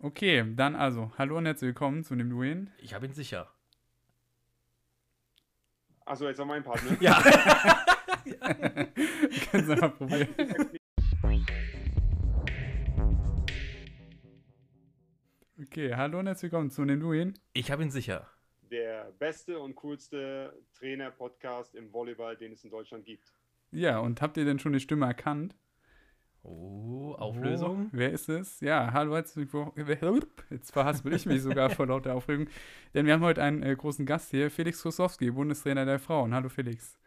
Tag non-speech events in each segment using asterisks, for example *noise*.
Okay, dann also, hallo und herzlich willkommen zu dem Duin. Ich habe ihn sicher. Achso, jetzt noch mein Part, ne? Ja. *laughs* Kannst du mal probieren. Okay, hallo und herzlich willkommen zu dem Duin. Ich habe ihn sicher. Der beste und coolste Trainer-Podcast im Volleyball, den es in Deutschland gibt. Ja, und habt ihr denn schon die Stimme erkannt? Oh, Auflösung. Oh, wer ist es? Ja, hallo, herzlich willkommen. Jetzt verhaspel ich mich sogar vor lauter Aufregung. *laughs* Denn wir haben heute einen äh, großen Gast hier, Felix Krosowski, Bundestrainer der Frauen. Hallo Felix.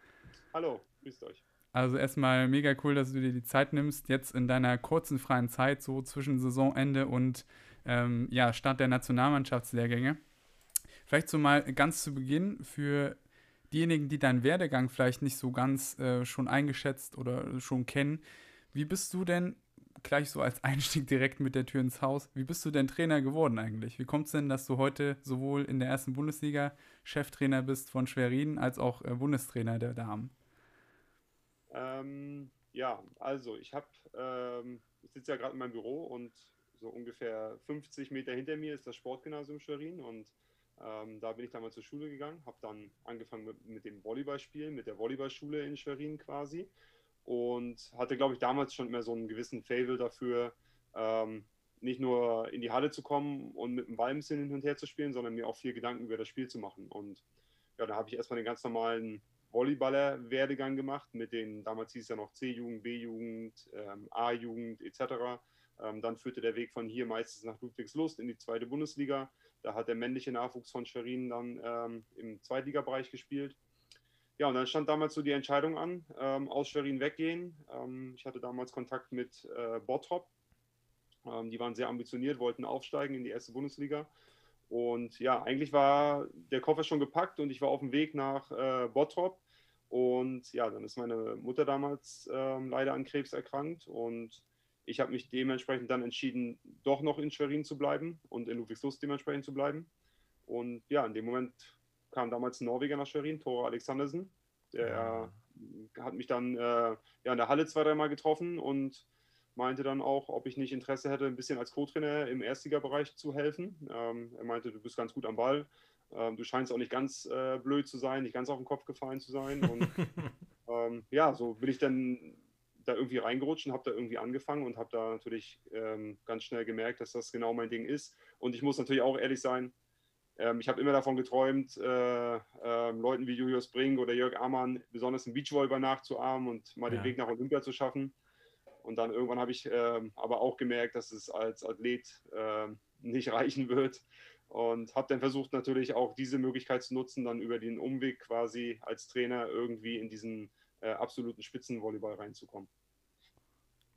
Hallo, grüßt euch. Also erstmal mega cool, dass du dir die Zeit nimmst, jetzt in deiner kurzen freien Zeit, so zwischen Saisonende und ähm, ja, Start der Nationalmannschaftslehrgänge. Vielleicht so mal ganz zu Beginn für diejenigen, die deinen Werdegang vielleicht nicht so ganz äh, schon eingeschätzt oder schon kennen. Wie bist du denn, gleich so als *laughs* Einstieg direkt mit der Tür ins Haus, wie bist du denn Trainer geworden eigentlich? Wie kommt es denn, dass du heute sowohl in der ersten Bundesliga Cheftrainer bist von Schwerin als auch äh, Bundestrainer der Damen? Ähm, ja, also ich habe, ähm, ich sitze ja gerade in meinem Büro und so ungefähr 50 Meter hinter mir ist das Sportgymnasium Schwerin und ähm, da bin ich damals zur Schule gegangen, habe dann angefangen mit, mit dem Volleyballspielen, mit der Volleyballschule in Schwerin quasi und hatte, glaube ich, damals schon immer so einen gewissen Fable dafür, ähm, nicht nur in die Halle zu kommen und mit dem Ball ein bisschen hin und her zu spielen, sondern mir auch viel Gedanken über das Spiel zu machen. Und ja, da habe ich erstmal den ganz normalen Volleyballer-Werdegang gemacht mit den, damals hieß es ja noch C-Jugend, B-Jugend, ähm, A-Jugend etc. Ähm, dann führte der Weg von hier meistens nach Ludwigslust in die zweite Bundesliga. Da hat der männliche Nachwuchs von Schwerin dann ähm, im Zweitligabereich gespielt. Ja, und dann stand damals so die Entscheidung an, ähm, aus Schwerin weggehen. Ähm, ich hatte damals Kontakt mit äh, Bottrop. Ähm, die waren sehr ambitioniert, wollten aufsteigen in die erste Bundesliga. Und ja, eigentlich war der Koffer schon gepackt und ich war auf dem Weg nach äh, Bottrop. Und ja, dann ist meine Mutter damals ähm, leider an Krebs erkrankt und ich habe mich dementsprechend dann entschieden, doch noch in Schwerin zu bleiben und in Ludwigslust dementsprechend zu bleiben. Und ja, in dem Moment kam damals ein Norweger nach Schwerin, Tore Alexandersen. Der ja. hat mich dann äh, ja, in der Halle zwei, dreimal getroffen und meinte dann auch, ob ich nicht Interesse hätte, ein bisschen als Co-Trainer im Erstligabereich zu helfen. Ähm, er meinte, du bist ganz gut am Ball. Ähm, du scheinst auch nicht ganz äh, blöd zu sein, nicht ganz auf den Kopf gefallen zu sein. Und *laughs* ähm, ja, so bin ich dann da irgendwie reingerutscht und habe da irgendwie angefangen und habe da natürlich ähm, ganz schnell gemerkt, dass das genau mein Ding ist. Und ich muss natürlich auch ehrlich sein, ähm, ich habe immer davon geträumt, äh, äh, Leuten wie Julius Brink oder Jörg Amann besonders im Beachvolleyball nachzuahmen und mal ja. den Weg nach Olympia zu schaffen. Und dann irgendwann habe ich äh, aber auch gemerkt, dass es als Athlet ähm, nicht *laughs* reichen wird. Und habe dann versucht, natürlich auch diese Möglichkeit zu nutzen, dann über den Umweg quasi als Trainer irgendwie in diesen äh, absoluten Spitzenvolleyball reinzukommen.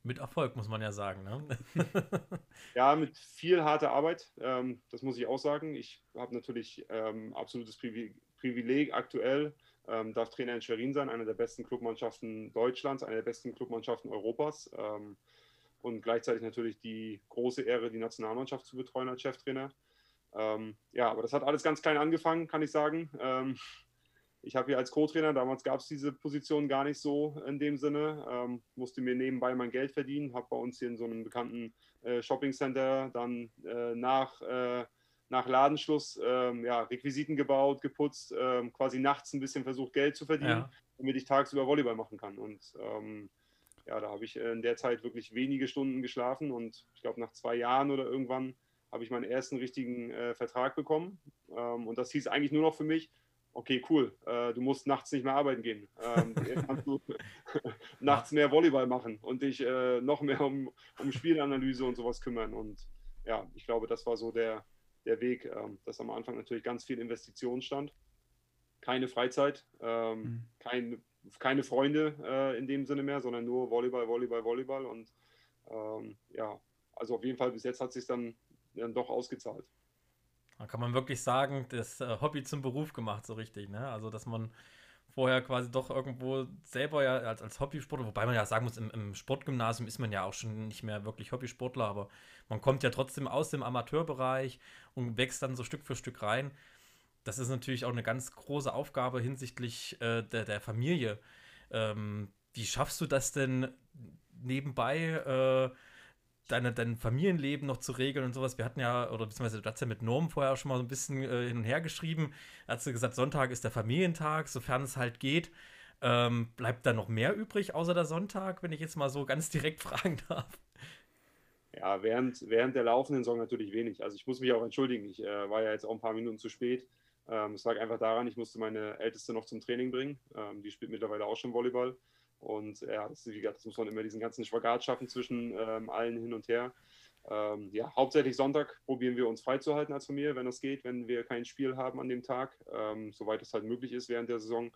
Mit Erfolg, muss man ja sagen. Ne? *laughs* ja, mit viel harter Arbeit, ähm, das muss ich auch sagen. Ich habe natürlich ähm, absolutes Privileg aktuell, ähm, darf Trainer in Schwerin sein, einer der besten Clubmannschaften Deutschlands, einer der besten Clubmannschaften Europas ähm, und gleichzeitig natürlich die große Ehre, die Nationalmannschaft zu betreuen als Cheftrainer. Ähm, ja, aber das hat alles ganz klein angefangen, kann ich sagen. Ich habe hier als Co-Trainer, damals gab es diese Position gar nicht so in dem Sinne, ähm, musste mir nebenbei mein Geld verdienen, habe bei uns hier in so einem bekannten äh, Shopping-Center dann äh, nach, äh, nach Ladenschluss ähm, ja, Requisiten gebaut, geputzt, ähm, quasi nachts ein bisschen versucht, Geld zu verdienen, ja. damit ich tagsüber Volleyball machen kann. Und ähm, ja, da habe ich in der Zeit wirklich wenige Stunden geschlafen und ich glaube, nach zwei Jahren oder irgendwann habe ich meinen ersten richtigen äh, Vertrag bekommen. Ähm, und das hieß eigentlich nur noch für mich, okay, cool, äh, du musst nachts nicht mehr arbeiten gehen. Ähm, *laughs* kannst du *laughs* nachts mehr Volleyball machen und dich äh, noch mehr um, um Spielanalyse und sowas kümmern. Und ja, ich glaube, das war so der, der Weg, ähm, dass am Anfang natürlich ganz viel Investition stand. Keine Freizeit, ähm, mhm. kein, keine Freunde äh, in dem Sinne mehr, sondern nur Volleyball, Volleyball, Volleyball. Und ähm, ja, also auf jeden Fall bis jetzt hat es sich dann, dann doch ausgezahlt. Da kann man wirklich sagen, das äh, Hobby zum Beruf gemacht, so richtig, ne? Also, dass man vorher quasi doch irgendwo selber ja als, als Hobbysportler, wobei man ja sagen muss, im, im, Sportgymnasium ist man ja auch schon nicht mehr wirklich Hobbysportler, aber man kommt ja trotzdem aus dem Amateurbereich und wächst dann so Stück für Stück rein. Das ist natürlich auch eine ganz große Aufgabe hinsichtlich äh, der, der Familie. Ähm, wie schaffst du das denn nebenbei? Äh, deine, dein Familienleben noch zu regeln und sowas. Wir hatten ja, oder beziehungsweise du hast ja mit Norm vorher schon mal so ein bisschen äh, hin und her geschrieben. Er hat gesagt, Sonntag ist der Familientag, sofern es halt geht. Ähm, bleibt da noch mehr übrig außer der Sonntag, wenn ich jetzt mal so ganz direkt *laughs* fragen darf? Ja, während, während der laufenden Saison natürlich wenig. Also ich muss mich auch entschuldigen. Ich äh, war ja jetzt auch ein paar Minuten zu spät. Ähm, es lag einfach daran, ich musste meine Älteste noch zum Training bringen. Ähm, die spielt mittlerweile auch schon Volleyball. Und ja, das, wie gesagt, das muss man immer diesen ganzen Spagat schaffen zwischen ähm, allen hin und her. Ähm, ja, hauptsächlich Sonntag probieren wir uns freizuhalten als Familie, wenn das geht, wenn wir kein Spiel haben an dem Tag, ähm, soweit es halt möglich ist während der Saison.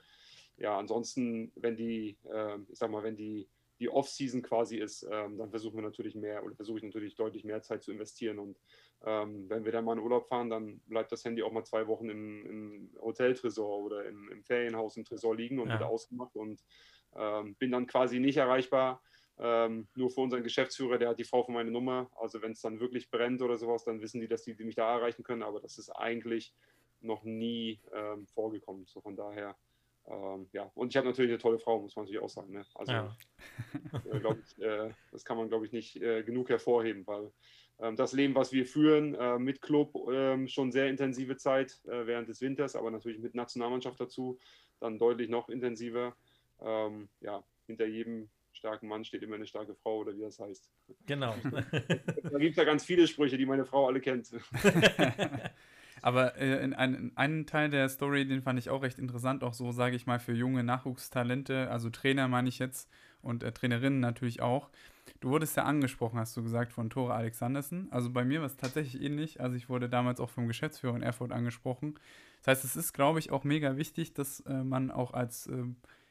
Ja, ansonsten, wenn die, äh, ich sag mal, wenn die, die Off-Season quasi ist, ähm, dann versuchen wir natürlich mehr oder versuche ich natürlich deutlich mehr Zeit zu investieren. Und ähm, wenn wir dann mal in Urlaub fahren, dann bleibt das Handy auch mal zwei Wochen im, im Hoteltresor oder im, im, Ferienhaus im Tresor liegen und ja. wird ausgemacht und ähm, bin dann quasi nicht erreichbar. Ähm, nur für unseren Geschäftsführer, der hat die Frau von meiner Nummer. Also wenn es dann wirklich brennt oder sowas, dann wissen die, dass die, die, mich da erreichen können. Aber das ist eigentlich noch nie ähm, vorgekommen. So von daher, ähm, ja. Und ich habe natürlich eine tolle Frau, muss man natürlich auch sagen. Ne? Also ja. äh, ich, äh, das kann man, glaube ich, nicht äh, genug hervorheben, weil ähm, das Leben, was wir führen, äh, mit Club ähm, schon sehr intensive Zeit äh, während des Winters, aber natürlich mit Nationalmannschaft dazu, dann deutlich noch intensiver ähm, ja, hinter jedem starken Mann steht immer eine starke Frau oder wie das heißt. Genau. *laughs* da gibt es ja ganz viele Sprüche, die meine Frau alle kennt. *laughs* Aber äh, in, ein, in einen Teil der Story, den fand ich auch recht interessant, auch so, sage ich mal, für junge Nachwuchstalente, also Trainer meine ich jetzt und äh, Trainerinnen natürlich auch. Du wurdest ja angesprochen, hast du gesagt, von Tore Alexandersen. Also bei mir war es tatsächlich ähnlich. Also ich wurde damals auch vom Geschäftsführer in Erfurt angesprochen. Das heißt, es ist, glaube ich, auch mega wichtig, dass äh, man auch als äh,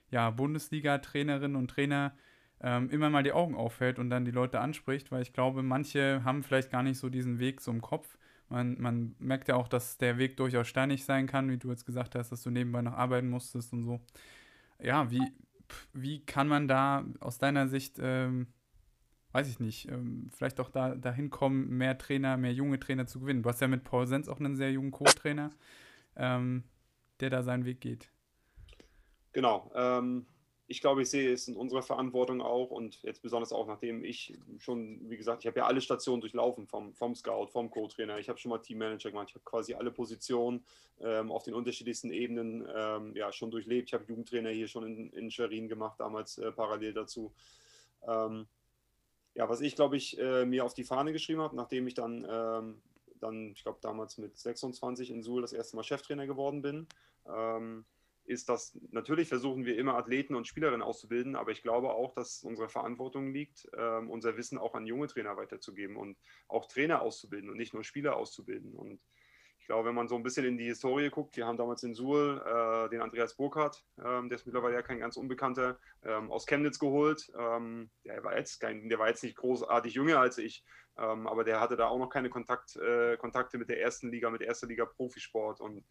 ja, Bundesliga-Trainerinnen und Trainer ähm, immer mal die Augen aufhält und dann die Leute anspricht, weil ich glaube, manche haben vielleicht gar nicht so diesen Weg so im Kopf. Man, man merkt ja auch, dass der Weg durchaus steinig sein kann, wie du jetzt gesagt hast, dass du nebenbei noch arbeiten musstest und so. Ja, wie, wie kann man da aus deiner Sicht, ähm, weiß ich nicht, ähm, vielleicht auch da, dahin kommen, mehr Trainer, mehr junge Trainer zu gewinnen? Du hast ja mit Paul Sens auch einen sehr jungen Co-Trainer, ähm, der da seinen Weg geht. Genau. Ähm, ich glaube, ich sehe es in unserer Verantwortung auch und jetzt besonders auch, nachdem ich schon, wie gesagt, ich habe ja alle Stationen durchlaufen, vom, vom Scout, vom Co-Trainer, ich habe schon mal Teammanager gemacht, ich habe quasi alle Positionen ähm, auf den unterschiedlichsten Ebenen ähm, ja, schon durchlebt. Ich habe Jugendtrainer hier schon in, in Schwerin gemacht, damals äh, parallel dazu. Ähm, ja, was ich, glaube ich, äh, mir auf die Fahne geschrieben habe, nachdem ich dann, ähm, dann ich glaube, damals mit 26 in Suhl das erste Mal Cheftrainer geworden bin, ähm, ist, dass natürlich versuchen wir immer Athleten und Spielerinnen auszubilden, aber ich glaube auch, dass unsere Verantwortung liegt, äh, unser Wissen auch an junge Trainer weiterzugeben und auch Trainer auszubilden und nicht nur Spieler auszubilden. Und ich glaube, wenn man so ein bisschen in die Historie guckt, wir haben damals in Suhl äh, den Andreas Burkhardt, ähm, der ist mittlerweile ja kein ganz Unbekannter, ähm, aus Chemnitz geholt. Ähm, der, war jetzt kein, der war jetzt nicht großartig jünger als ich, ähm, aber der hatte da auch noch keine Kontakt, äh, Kontakte mit der ersten Liga, mit erster Liga Profisport und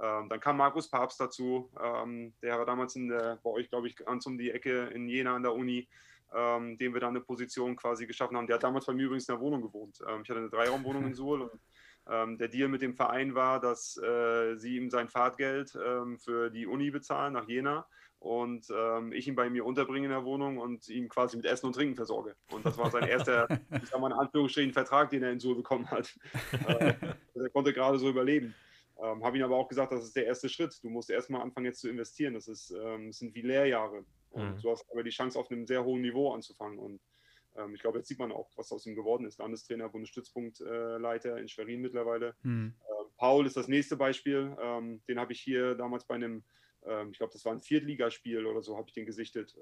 ähm, dann kam Markus Papst dazu, ähm, der war damals in der, bei euch, glaube ich, ganz um die Ecke in Jena an der Uni, ähm, dem wir dann eine Position quasi geschaffen haben. Der hat damals bei mir übrigens in der Wohnung gewohnt. Ähm, ich hatte eine Dreiraumwohnung in *laughs* Suhl und ähm, der Deal mit dem Verein war, dass äh, sie ihm sein Fahrtgeld ähm, für die Uni bezahlen nach Jena und ähm, ich ihn bei mir unterbringe in der Wohnung und ihn quasi mit Essen und Trinken versorge. Und das war sein erster, *laughs* ich sag mal in Anführungsstrichen, Vertrag, den er in Suhl bekommen hat. *laughs* Äh, er konnte gerade so überleben. Ähm, Habe ihn aber auch gesagt, das ist der erste Schritt. Du musst erstmal anfangen, jetzt zu investieren. Das, ist, ähm, das sind wie Lehrjahre. Und mhm. du hast aber die Chance, auf einem sehr hohen Niveau anzufangen. Und ähm, ich glaube, jetzt sieht man auch, was aus ihm geworden ist. Landestrainer, Bundesstützpunktleiter äh, in Schwerin mittlerweile. Mhm. Ähm, Paul ist das nächste Beispiel. Ähm, den habe ich hier damals bei einem, ähm, ich glaube, das war ein Viertligaspiel oder so, habe ich den gesichtet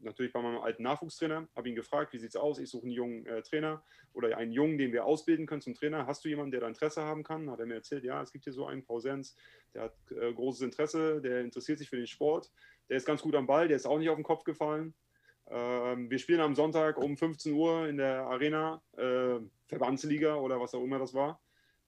natürlich bei meinem alten Nachwuchstrainer, habe ihn gefragt, wie sieht es aus? Ich suche einen jungen äh, Trainer oder einen Jungen, den wir ausbilden können zum Trainer. Hast du jemanden, der da Interesse haben kann? Hat er mir erzählt, ja, es gibt hier so einen, Paul Sens, der hat äh, großes Interesse, der interessiert sich für den Sport, der ist ganz gut am Ball, der ist auch nicht auf den Kopf gefallen. Ähm, wir spielen am Sonntag um 15 Uhr in der Arena, äh, Verbandsliga oder was auch immer das war.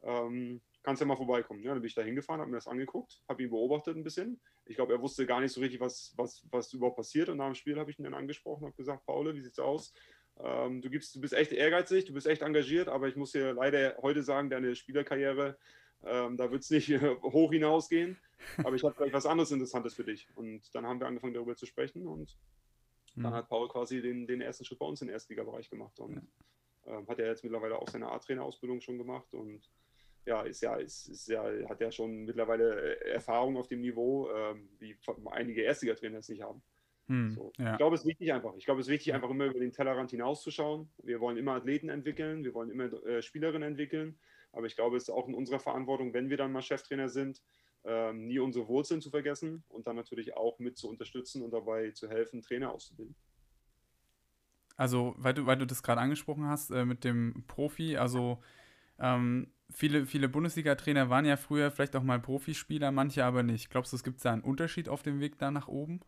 Ähm, kannst ja mal vorbeikommen. Ja, dann bin ich da hingefahren, habe mir das angeguckt, habe ihn beobachtet ein bisschen. Ich glaube, er wusste gar nicht so richtig, was, was, was überhaupt passiert. Und nach dem Spiel habe ich ihn dann angesprochen und gesagt, Paul, wie sieht's aus? Ähm, du, gibst, du bist echt ehrgeizig, du bist echt engagiert, aber ich muss dir leider heute sagen, deine Spielerkarriere, ähm, da wird es nicht *laughs* hoch hinausgehen. Aber ich habe vielleicht was anderes Interessantes für dich. Und dann haben wir angefangen, darüber zu sprechen. Und dann mhm. hat Paul quasi den, den ersten Schritt bei uns im Erstligabereich gemacht. Und Ähm, hat er jetzt mittlerweile auch seine A-Trainer-Ausbildung schon gemacht und ja, ist ja, ist, ist ja, hat ja schon mittlerweile äh, Erfahrung auf dem Niveau, ähm, wie einige Erstligatrainer es nicht haben. Hm, so. ja. Ich glaube, es ist wichtig einfach. Ich glaube, es ist wichtig, einfach immer über den Tellerrand hinauszuschauen. Wir wollen immer Athleten entwickeln, wir wollen immer äh, Spielerinnen entwickeln. Aber ich glaube, es ist auch in unserer Verantwortung, wenn wir dann mal Cheftrainer sind, ähm, nie unsere Wurzeln zu vergessen und dann natürlich auch mit zu unterstützen und dabei zu helfen, Trainer auszubilden. Also, weil du, weil du das gerade angesprochen hast äh, mit dem Profi, also ähm, viele, viele Bundesliga-Trainer waren ja früher vielleicht auch mal Profispieler, manche aber nicht. Glaubst du, es gibt da einen Unterschied auf dem Weg da nach oben?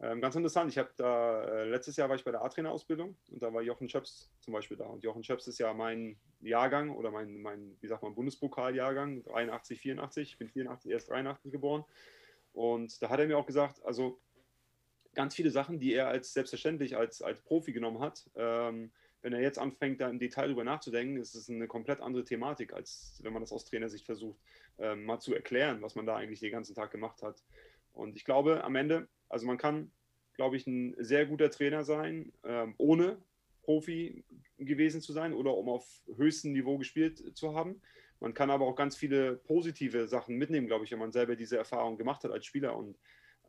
Ähm, ganz interessant. Ich habe da äh, letztes Jahr war ich bei der A-Trainer-Ausbildung und da war Jochen Schöps zum Beispiel da. Und Jochen Schöps ist ja mein Jahrgang oder mein, mein wie sagt man, Bundespokal-Jahrgang, 83, 84. Ich bin 84, erst 83 geboren. Und da hat er mir auch gesagt, also ganz viele Sachen, die er als selbstverständlich als, als Profi genommen hat, ähm, wenn er jetzt anfängt, da im Detail drüber nachzudenken, ist es eine komplett andere Thematik, als wenn man das aus Trainersicht versucht, ähm, mal zu erklären, was man da eigentlich den ganzen Tag gemacht hat. Und ich glaube, am Ende, also man kann, glaube ich, ein sehr guter Trainer sein, ähm, ohne Profi gewesen zu sein oder um auf höchstem Niveau gespielt zu haben. Man kann aber auch ganz viele positive Sachen mitnehmen, glaube ich, wenn man selber diese Erfahrung gemacht hat als Spieler. Und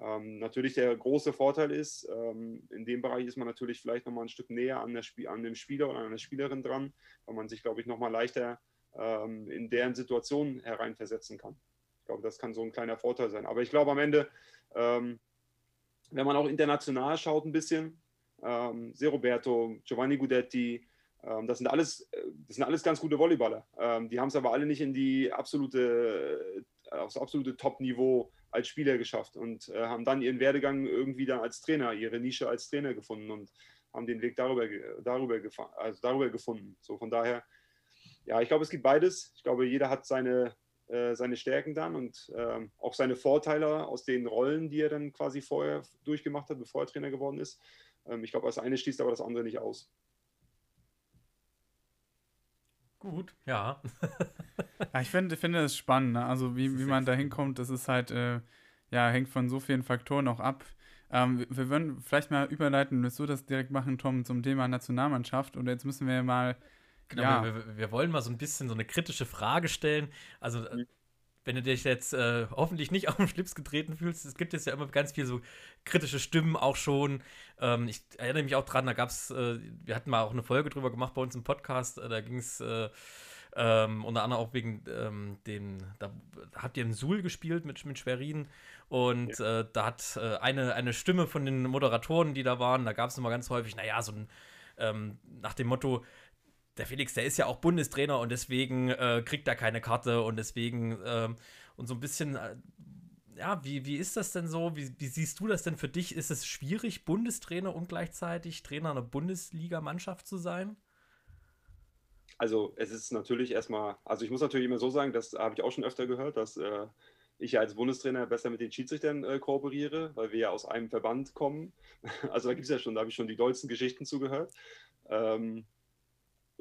ähm, natürlich der große Vorteil ist, ähm, in dem Bereich ist man natürlich vielleicht nochmal ein Stück näher an, der an dem Spieler oder an der Spielerin dran, weil man sich, glaube ich, nochmal leichter ähm, in deren Situation hereinversetzen kann. Ich glaube, das kann so ein kleiner Vorteil sein. Aber ich glaube am Ende, ähm, wenn man auch international schaut ein bisschen, ähm, Se Roberto, Giovanni Gudetti, ähm, das sind alles, das sind alles ganz gute Volleyballer. die haben es aber alle nicht in die absolute, äh, aufs absolute Top-Niveau als Spieler geschafft und äh, haben dann ihren Werdegang irgendwie dann als Trainer, ihre Nische als Trainer gefunden und haben den Weg darüber, darüber, also darüber gefunden. So von daher, ja, ich glaube, es gibt beides. Ich glaube, jeder hat seine, äh, seine Stärken dann und äh, auch seine Vorteile aus den Rollen, die er dann quasi vorher durchgemacht hat, bevor er Trainer geworden ist. Ähm, ich glaube, das eine schließt aber das andere nicht aus. Gut, ja. *laughs* ja, ich finde, finde das spannend. Ne? Also wie, wie man da hinkommt, das ist halt, äh, ja, hängt von so vielen Faktoren auch ab. Ähm, wir würden vielleicht mal überleiten, willst du das direkt machen, Tom, zum Thema Nationalmannschaft? Oder jetzt müssen wir mal. Genau, ja. wir, wir, wir, wollen mal so ein bisschen so eine kritische Frage stellen. Also, äh, wenn du dich jetzt äh, hoffentlich nicht *laughs* auf den Schlips getreten fühlst, es gibt jetzt ja immer ganz viele so kritische Stimmen auch schon. Ähm, ich erinnere mich auch dran, da gab es, äh, wir hatten mal auch eine Folge drüber gemacht bei uns im Podcast, äh, da ging es äh, ähm, unter anderem auch wegen ähm, den, da habt ihr im Suhl gespielt mit, mit Schwerin und ja. äh, da hat äh, eine, eine Stimme von den Moderatoren, die da waren, da gab es immer ganz häufig, naja, so ein, ähm, nach dem Motto, der Felix, der ist ja auch Bundestrainer und deswegen äh, kriegt er keine Karte und deswegen ähm, und so ein bisschen, äh, ja, wie, wie ist das denn so? Wie, wie siehst du das denn für dich? Ist es schwierig, Bundestrainer und gleichzeitig Trainer einer Bundesligamannschaft zu sein? Also es ist natürlich erstmal, also ich muss natürlich immer so sagen, das habe ich auch schon öfter gehört, dass äh, ich ja als Bundestrainer besser mit den Schiedsrichtern äh, kooperiere, weil wir ja aus einem Verband kommen. *laughs* Also da gibt es ja schon, da habe ich schon die dollsten Geschichten zugehört. Ähm,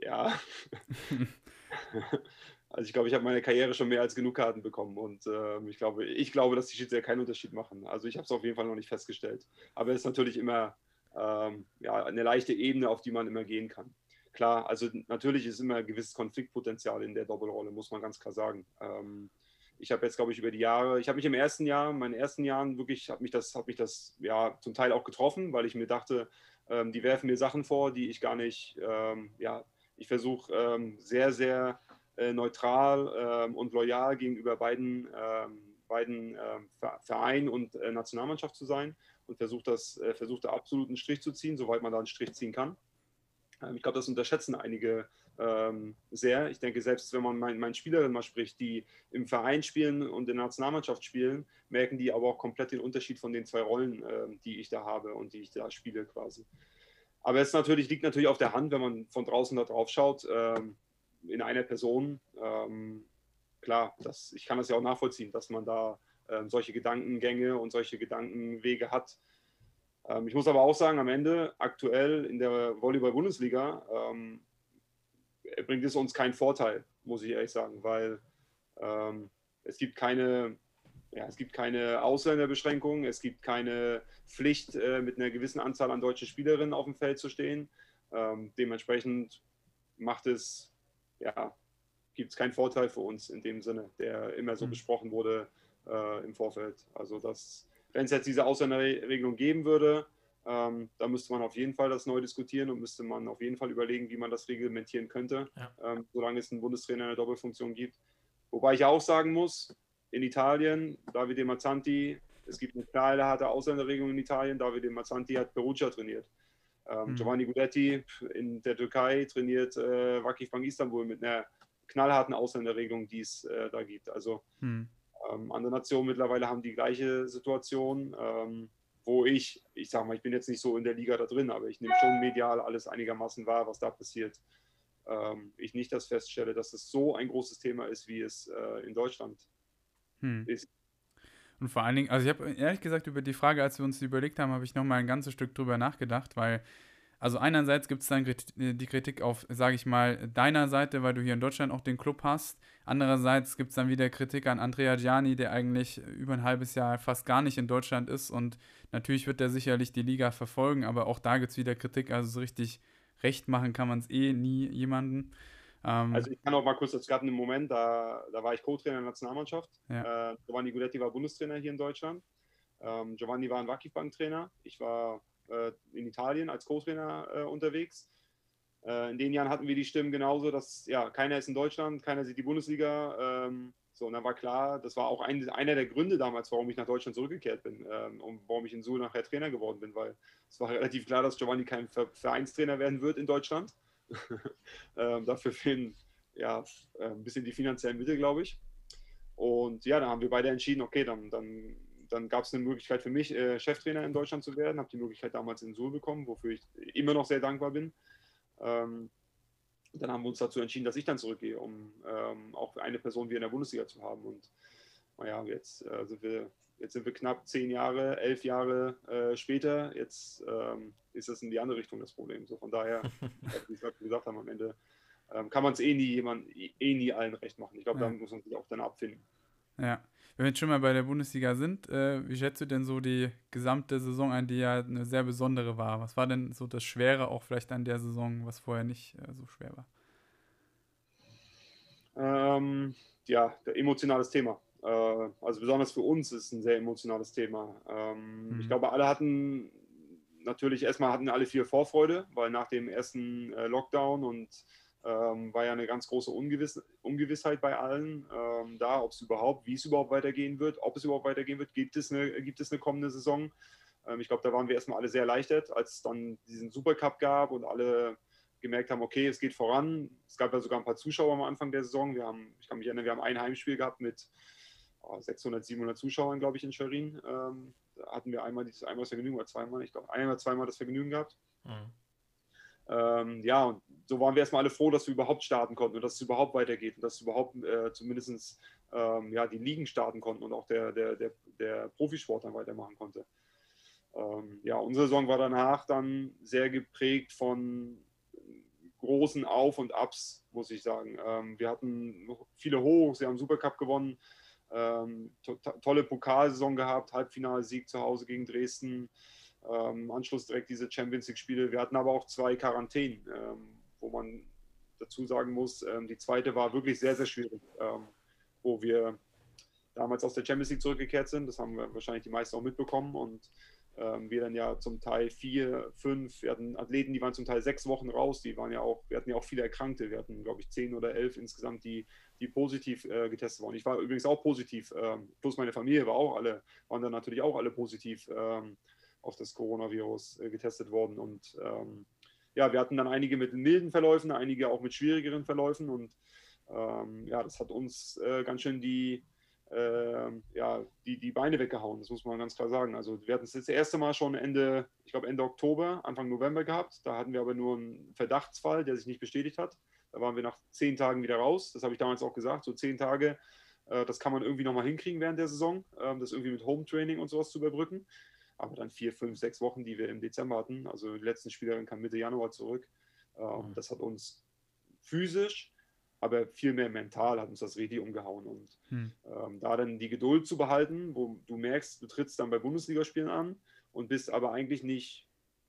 ja. *laughs* also ich glaube, ich habe meine Karriere schon mehr als genug Karten bekommen und äh, ich, glaube, ich glaube, dass die Schiedsrichter keinen Unterschied machen. Also ich habe es auf jeden Fall noch nicht festgestellt. Aber es ist natürlich immer ähm, ja, eine leichte Ebene, auf die man immer gehen kann. Klar, also natürlich ist immer ein gewisses Konfliktpotenzial in der Doppelrolle, muss man ganz klar sagen. Ähm, ich habe jetzt, glaube ich, über die Jahre, ich habe mich im ersten Jahr, in meinen ersten Jahren wirklich, hat mich das, hat mich das ja zum Teil auch getroffen, weil ich mir dachte, ähm, die werfen mir Sachen vor, die ich gar nicht, ähm, ja, ich versuche ähm, sehr, sehr äh, neutral ähm, und loyal gegenüber beiden, ähm, beiden ähm, Vereinen und äh, Nationalmannschaft zu sein und versuche das, äh, versucht da absolut einen Strich zu ziehen, soweit man da einen Strich ziehen kann. Ähm, ich glaube, das unterschätzen einige sehr. Ich denke, selbst wenn man meinen Spielerinnen mal spricht, die im Verein spielen und in der Nationalmannschaft spielen, merken die aber auch komplett den Unterschied von den zwei Rollen, die ich da habe und die ich da spiele quasi. Aber es natürlich, liegt natürlich auf der Hand, wenn man von draußen da drauf schaut, ähm, in einer Person. Ähm, klar, das, ich kann das ja auch nachvollziehen, dass man da ähm, solche Gedankengänge und solche Gedankenwege hat. Ähm, ich muss aber auch sagen, am Ende, aktuell in der Volleyball-Bundesliga, ähm, bringt es uns keinen Vorteil, muss ich ehrlich sagen, weil ähm, es gibt keine ja, es gibt keine Ausländerbeschränkungen, es gibt keine Pflicht, äh, mit einer gewissen Anzahl an deutschen Spielerinnen auf dem Feld zu stehen. Ähm, dementsprechend macht es, ja, gibt es keinen Vorteil für uns in dem Sinne, der immer so mhm. besprochen wurde äh, im Vorfeld. Also, wenn es jetzt diese Ausländerregelung geben würde, ähm, da müsste man auf jeden Fall das neu diskutieren und müsste man auf jeden Fall überlegen, wie man das reglementieren könnte, ja. ähm, solange es einen Bundestrainer in der Doppelfunktion gibt. Wobei ich auch sagen muss, in Italien, Davide Mazzanti, es gibt eine kleine harte Ausländerregelung in Italien, Davide Mazzanti hat Perugia trainiert. Ähm, mhm. Giovanni Gudetti in der Türkei trainiert äh, Vakif Bank Istanbul mit einer knallharten Ausländerregelung, die es äh, da gibt. Also mhm. ähm, andere Nationen mittlerweile haben die gleiche Situation, ähm, wo ich, ich sage mal, ich bin jetzt nicht so in der Liga da drin, aber ich nehme schon medial alles einigermaßen wahr, was da passiert. Ähm, ich nicht das feststelle, dass es so ein großes Thema ist, wie es äh, in Deutschland hm. ist. Und vor allen Dingen, also ich habe ehrlich gesagt über die Frage, als wir uns die überlegt haben, habe ich nochmal ein ganzes Stück drüber nachgedacht, weil, also einerseits gibt es dann äh, die Kritik auf, sage ich mal, deiner Seite, weil du hier in Deutschland auch den Club hast. Andererseits gibt es dann wieder Kritik an Andrea Gianni, der eigentlich über ein halbes Jahr fast gar nicht in Deutschland ist und natürlich wird er sicherlich die Liga verfolgen, aber auch da gibt es wieder Kritik, also so richtig recht machen kann man es eh nie jemanden. Ähm, also ich kann auch mal kurz, es gab einen Moment, da, da war ich Co-Trainer der Nationalmannschaft. Ja. Äh, Giovanni Gudetti war Bundestrainer hier in Deutschland. Ähm, Giovanni war ein Wackif-Bank-Trainer. Ich war äh, in Italien als Co-Trainer äh, unterwegs. Äh, in den Jahren hatten wir die Stimmen genauso, dass ja keiner ist in Deutschland, keiner sieht die Bundesliga. Ähm, so, und dann war klar, das war auch ein, einer der Gründe damals, warum ich nach Deutschland zurückgekehrt bin ähm, und warum ich in Suhl nachher Trainer geworden bin, weil es war *laughs* relativ klar, dass Giovanni kein Vereinstrainer werden wird in Deutschland. *laughs* ähm, dafür fehlen ja, äh, ein bisschen die finanziellen Mittel, glaube ich. Und ja, dann haben wir beide entschieden, okay, dann, dann, dann gab es eine Möglichkeit für mich, äh, Cheftrainer in Deutschland zu werden. Habe die Möglichkeit damals in Suhl bekommen, wofür ich immer noch sehr dankbar bin. Ähm, dann haben wir uns dazu entschieden, dass ich dann zurückgehe, um ähm, auch eine Person wie in der Bundesliga zu haben. Und naja, jetzt, äh, sind, wir, jetzt sind wir knapp zehn Jahre, elf Jahre äh, später. Jetzt ähm, ist das in die andere Richtung das Problem. So von daher, *laughs* wie wir gesagt haben, am Ende ähm, kann man es eh nie jemand, eh nie allen recht machen. Ich glaube, ja. da muss man sich auch dann abfinden. Ja. Wenn wir jetzt schon mal bei der Bundesliga sind, äh, wie schätzt du denn so die gesamte Saison ein, die ja eine sehr besondere war? Was war denn so das Schwere auch vielleicht an der Saison, was vorher nicht äh, so schwer war? Ähm, ja, emotionales Thema. Äh, also besonders für uns ist es ein sehr emotionales Thema. Ähm, mhm. Ich glaube, alle hatten natürlich erstmal hatten alle viel Vorfreude, weil nach dem ersten äh, Lockdown und ähm, war ja eine ganz große Ungewiss Ungewissheit bei allen ähm, da, ob es überhaupt, wie es überhaupt weitergehen wird, ob es überhaupt weitergehen wird, gibt es eine, gibt es eine kommende Saison. Ähm, ich glaube, da waren wir erstmal alle sehr erleichtert, als es dann diesen Supercup gab und alle gemerkt haben, okay, es geht voran. Es gab ja sogar ein paar Zuschauer am Anfang der Saison. Wir haben, ich kann mich erinnern, wir haben ein Heimspiel gehabt mit 600, 700 Zuschauern, glaube ich, in Schwerin. Ähm, da hatten wir einmal, einmal das Vergnügen oder zweimal, ich glaube, einmal, zweimal das Vergnügen gehabt. Mhm. Ähm, ja, und so waren wir erstmal alle froh, dass wir überhaupt starten konnten und dass es überhaupt weitergeht und dass überhaupt äh, zumindest ähm, ja, die Ligen starten konnten und auch der, der, der, der Profisport dann weitermachen konnte. Ähm, ja, unsere Saison war danach dann sehr geprägt von großen Auf und Abs, muss ich sagen. Ähm, wir hatten viele Hochs, wir haben Supercup gewonnen, ähm, to tolle Pokalsaison gehabt, Halbfinalsieg zu Hause gegen Dresden ähm, Anschluss direkt diese Champions League-Spiele. Wir hatten aber auch zwei Quarantänen, ähm, wo man dazu sagen muss, ähm, die zweite war wirklich sehr, sehr schwierig, ähm, wo wir damals aus der Champions League zurückgekehrt sind. Das haben wir wahrscheinlich die meisten auch mitbekommen und ähm, wir dann ja zum Teil vier, fünf, wir hatten Athleten, die waren zum Teil sechs Wochen raus, die waren ja auch, wir hatten ja auch viele Erkrankte, wir hatten, glaube ich, zehn oder elf insgesamt, die, die positiv äh, getestet waren. Ich war übrigens auch positiv, ähm, plus meine Familie war auch alle, waren dann natürlich auch alle positiv ähm, auf das Coronavirus äh, getestet worden. Und ähm, ja, wir hatten dann einige mit milden Verläufen, einige auch mit schwierigeren Verläufen. Und ähm, ja, das hat uns äh, ganz schön die, äh, ja, die, die Beine weggehauen, das muss man ganz klar sagen. Also wir hatten es das erste Mal schon Ende, ich glaube Ende Oktober, Anfang November gehabt. Da hatten wir aber nur einen Verdachtsfall, der sich nicht bestätigt hat. Da waren wir nach zehn Tagen wieder raus. Das habe ich damals auch gesagt. So zehn Tage, äh, das kann man irgendwie nochmal hinkriegen während der Saison, ähm, das irgendwie mit Home Training und sowas zu überbrücken aber dann vier, fünf, sechs Wochen, die wir im Dezember hatten. Also die letzten Spielerin kam Mitte Januar zurück. Ähm, mhm. Das hat uns physisch, aber viel mehr mental hat uns das richtig umgehauen. Und mhm. ähm, da dann die Geduld zu behalten, wo du merkst, du trittst dann bei Bundesligaspielen an und bist aber eigentlich nicht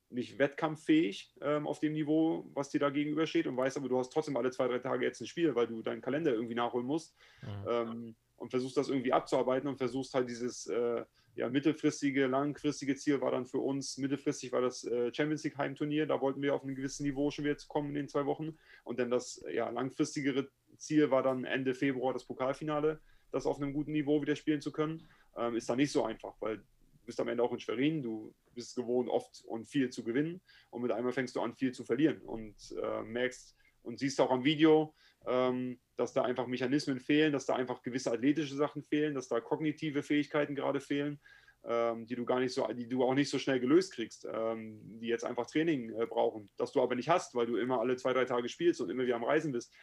nicht wettkampffähig ähm, auf dem Niveau, was dir da gegenübersteht und weißt aber, du hast trotzdem alle zwei, drei Tage jetzt ein Spiel, weil du deinen Kalender irgendwie nachholen musst mhm. ähm, und versuchst das irgendwie abzuarbeiten und versuchst halt dieses äh, ja, mittelfristige, langfristige Ziel war dann für uns, mittelfristig war das äh, Champions League Heimturnier, da wollten wir auf ein gewisses Niveau schon wieder kommen in den zwei Wochen und dann das ja, langfristigere Ziel war dann Ende Februar das Pokalfinale, das auf einem guten Niveau wieder spielen zu können. Ähm, ist da nicht so einfach, weil bist am Ende auch in Schwerin, du bist gewohnt, oft und viel zu gewinnen und mit einmal fängst du an, viel zu verlieren und äh, merkst und siehst auch am Video, ähm, dass da einfach Mechanismen fehlen, dass da einfach gewisse athletische Sachen fehlen, dass da kognitive Fähigkeiten gerade fehlen, ähm, die du gar nicht so, die du auch nicht so schnell gelöst kriegst, ähm, die jetzt einfach Training äh, brauchen, das du aber nicht hast, weil du immer alle zwei, drei Tage spielst und immer wieder am Reisen bist.